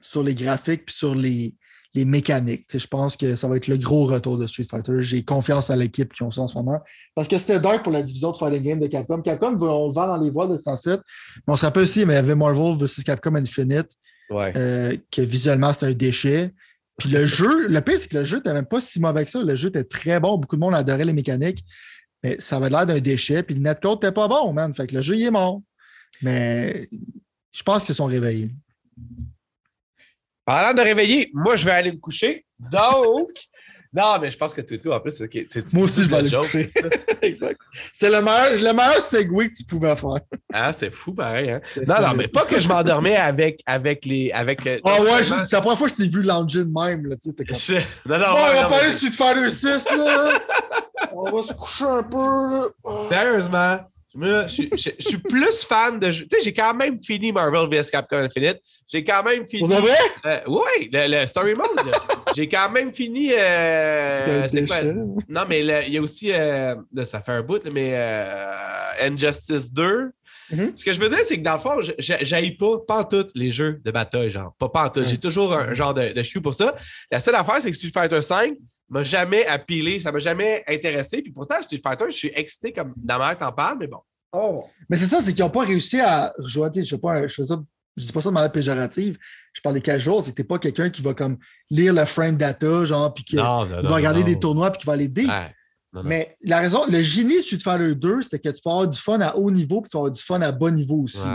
sur les graphiques, puis sur les, les mécaniques. je pense que ça va être le gros retour de Street Fighter. J'ai confiance à l'équipe qui ont ça en ce moment. Parce que c'était dark pour la division de Fighting Game de Capcom. Capcom, on le vend dans les voies de ce Mais on se rappelle aussi, mais il y avait Marvel vs Capcom Infinite, euh, que visuellement, c'était un déchet. Puis le jeu, le pire, c'est que le jeu n'était même pas si mauvais que ça. Le jeu était très bon. Beaucoup de monde adorait les mécaniques. Mais ça avait l'air d'un déchet, puis le netcode n'était pas bon, man. Fait que le jeu, il est mort. Mais je pense qu'ils sont réveillés. Parlant de réveiller, moi, je vais aller me coucher. Donc, non, mais je pense que tout, tout en plus, c'est. Moi aussi, je vais aller me coucher. exact. C'était le meilleur, le meilleur segway que tu pouvais faire. Ah, c'est fou, pareil. Hein? Non, non, mais pas que je m'endormais avec, avec les. Avec, euh, ah ouais, c'est la première fois que je t'ai vu langer de même. Là, tu sais, comme... Non, non, bon, on va pas aller sur Fighter 6, là. On va se coucher un peu. Là. Sérieusement, je, je, suis plus fan de. Tu sais, j'ai quand même fini Marvel vs Capcom Infinite. J'ai quand même fini. Vous avez? Euh, oui, le, Story Mode. j'ai quand même fini. Euh, non, mais il y a aussi. Euh, ça fait un bout, mais Injustice 2. Mm-hmm. Ce que je veux dire, c'est que dans le fond, j'aille pas, pas en tout les jeux de bataille, genre. Pas, pas en tout. J'ai toujours un, genre de, de pour ça. La seule affaire, c'est que Street Fighter 5, m'a jamais appelé, ça m'a jamais intéressé. Puis pourtant, Street Fighter, je suis excité comme dans ma t'en parles, mais bon. Oh. Mais c'est ça, c'est qu'ils n'ont pas réussi à rejoindre, je sais pas, je ne dis pas ça de manière péjorative, je parle des casuals, c'est que pas quelqu'un qui va comme lire le frame data, genre, puis qui va regarder des tournois, puis qui va aller dé. Mais la raison, le génie de Street Fighter 2, c'était que tu peux avoir du fun à haut niveau, puis tu peux avoir du fun à bas niveau aussi.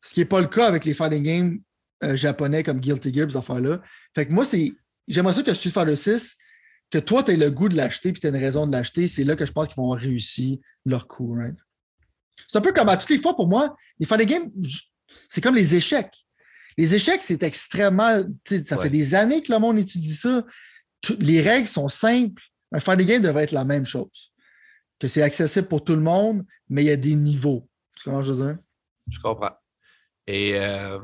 Ce qui n'est pas le cas avec les fighting games euh, japonais comme Guilty Gear, ces affaires-là. Fait que moi, c'est. J'aimerais ça que Street Fighter 6 que toi, tu aies le goût de l'acheter puis tu as une raison de l'acheter, c'est là que je pense qu'ils vont réussir leur coup. Right? C'est un peu comme à toutes les fois pour moi, les fighting games, c'est comme les échecs. Les échecs, c'est extrêmement. Ça fait des années que le monde étudie ça. les règles sont simples. Un fighting game devrait être la même chose. Que c'est accessible pour tout le monde, mais il y a des niveaux. Tu comprends je veux dire? Je comprends. Et euh,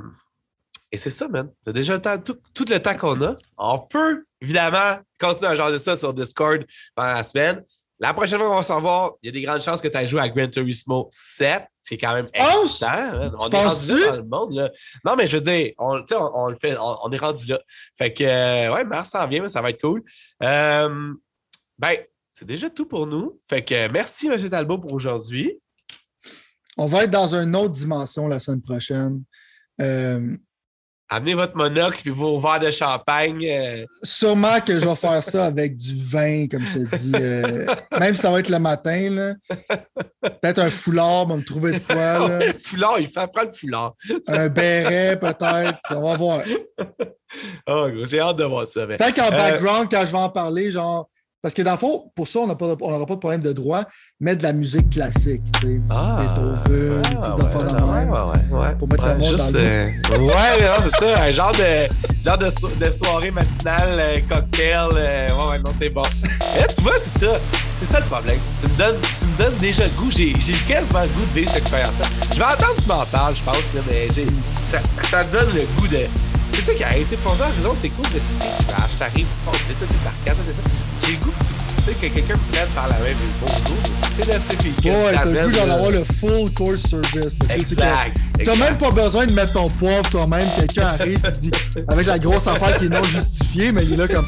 et c'est ça, man. C'est déjà le temps, tout, le temps qu'on a. On peut, évidemment, continuer à de ça sur Discord pendant la semaine. la prochaine fois qu'on va s'en voir, il y a des grandes chances que tu aies joué à Gran Turismo 7. C'est quand même excitant. Hein. On est rendu là dans le monde. Là. Non, mais je veux dire, on, on, le fait, on, est rendu là. Fait que, euh, ouais, mars s'en vient, mais ça va être cool. Euh, ben, c'est déjà tout pour nous. Fait que merci, M. Talbot, pour aujourd'hui. On va être dans une autre dimension la semaine prochaine. Euh, Amenez votre monocle et vos verres de champagne. Euh. Sûrement que je vais faire ça avec du vin, comme je te dis. Euh, même si ça va être le matin. Peut-être un foulard, on va me trouver de quoi. Là. un foulard, il fait prendre le foulard. un béret, peut-être. On va voir. Oh, j'ai hâte de voir ça. Peut-être qu'en background, quand je vais en parler, genre, parce que dans le fond, pour ça, on n'aura pas, de problème de droit, mais de la musique classique, tu sais, du ah, Beethoven, des ah, enfants de même. Ouais, ouais, pour mettre ouais, monde dans le euh, Ouais, c'est ça, un genre de, genre de, de soirée matinale, euh, cocktail. Euh, ouais, ouais, non, c'est bon. Et tu vois, c'est ça. C'est ça le problème. Tu me donnes, tu me donnes déjà le goût. J'ai, quasiment le goût de vivre cette expérience-là. Je vais attendre que tu m'en parles, je pense, mais j'ai, ça, ça donne le goût de c'est ça qui arrive. Tu sais, pour raison, c'est cool de tu t'arrives, tu passes tout, tu ça. J'ai le goût tu sais, que quelqu'un prenne par la main et bonjour. Tu sais, là, sais, Ouais, t'as le goût d'en avoir le full course service. Exact. T'as même pas besoin de mettre ton poivre toi-même. Quelqu'un arrive et dit, avec la grosse affaire qui est non justifiée, mais il est là comme.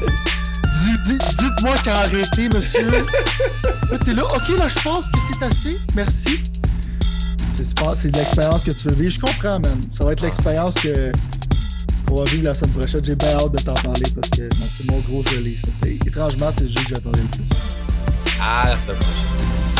Dites-moi qu'à arrêter, monsieur. Là, t'es là, ok, là, je pense que c'est assez. Merci. C'est de l'expérience que tu veux vivre. Je comprends, man. Ça va être l'expérience que on va vivre la semaine prochaine. J'ai bien hâte de t'en parler parce que c'est mon gros gelé. Étrangement, c'est le jeu que j'attendais le plus. À la semaine prochaine.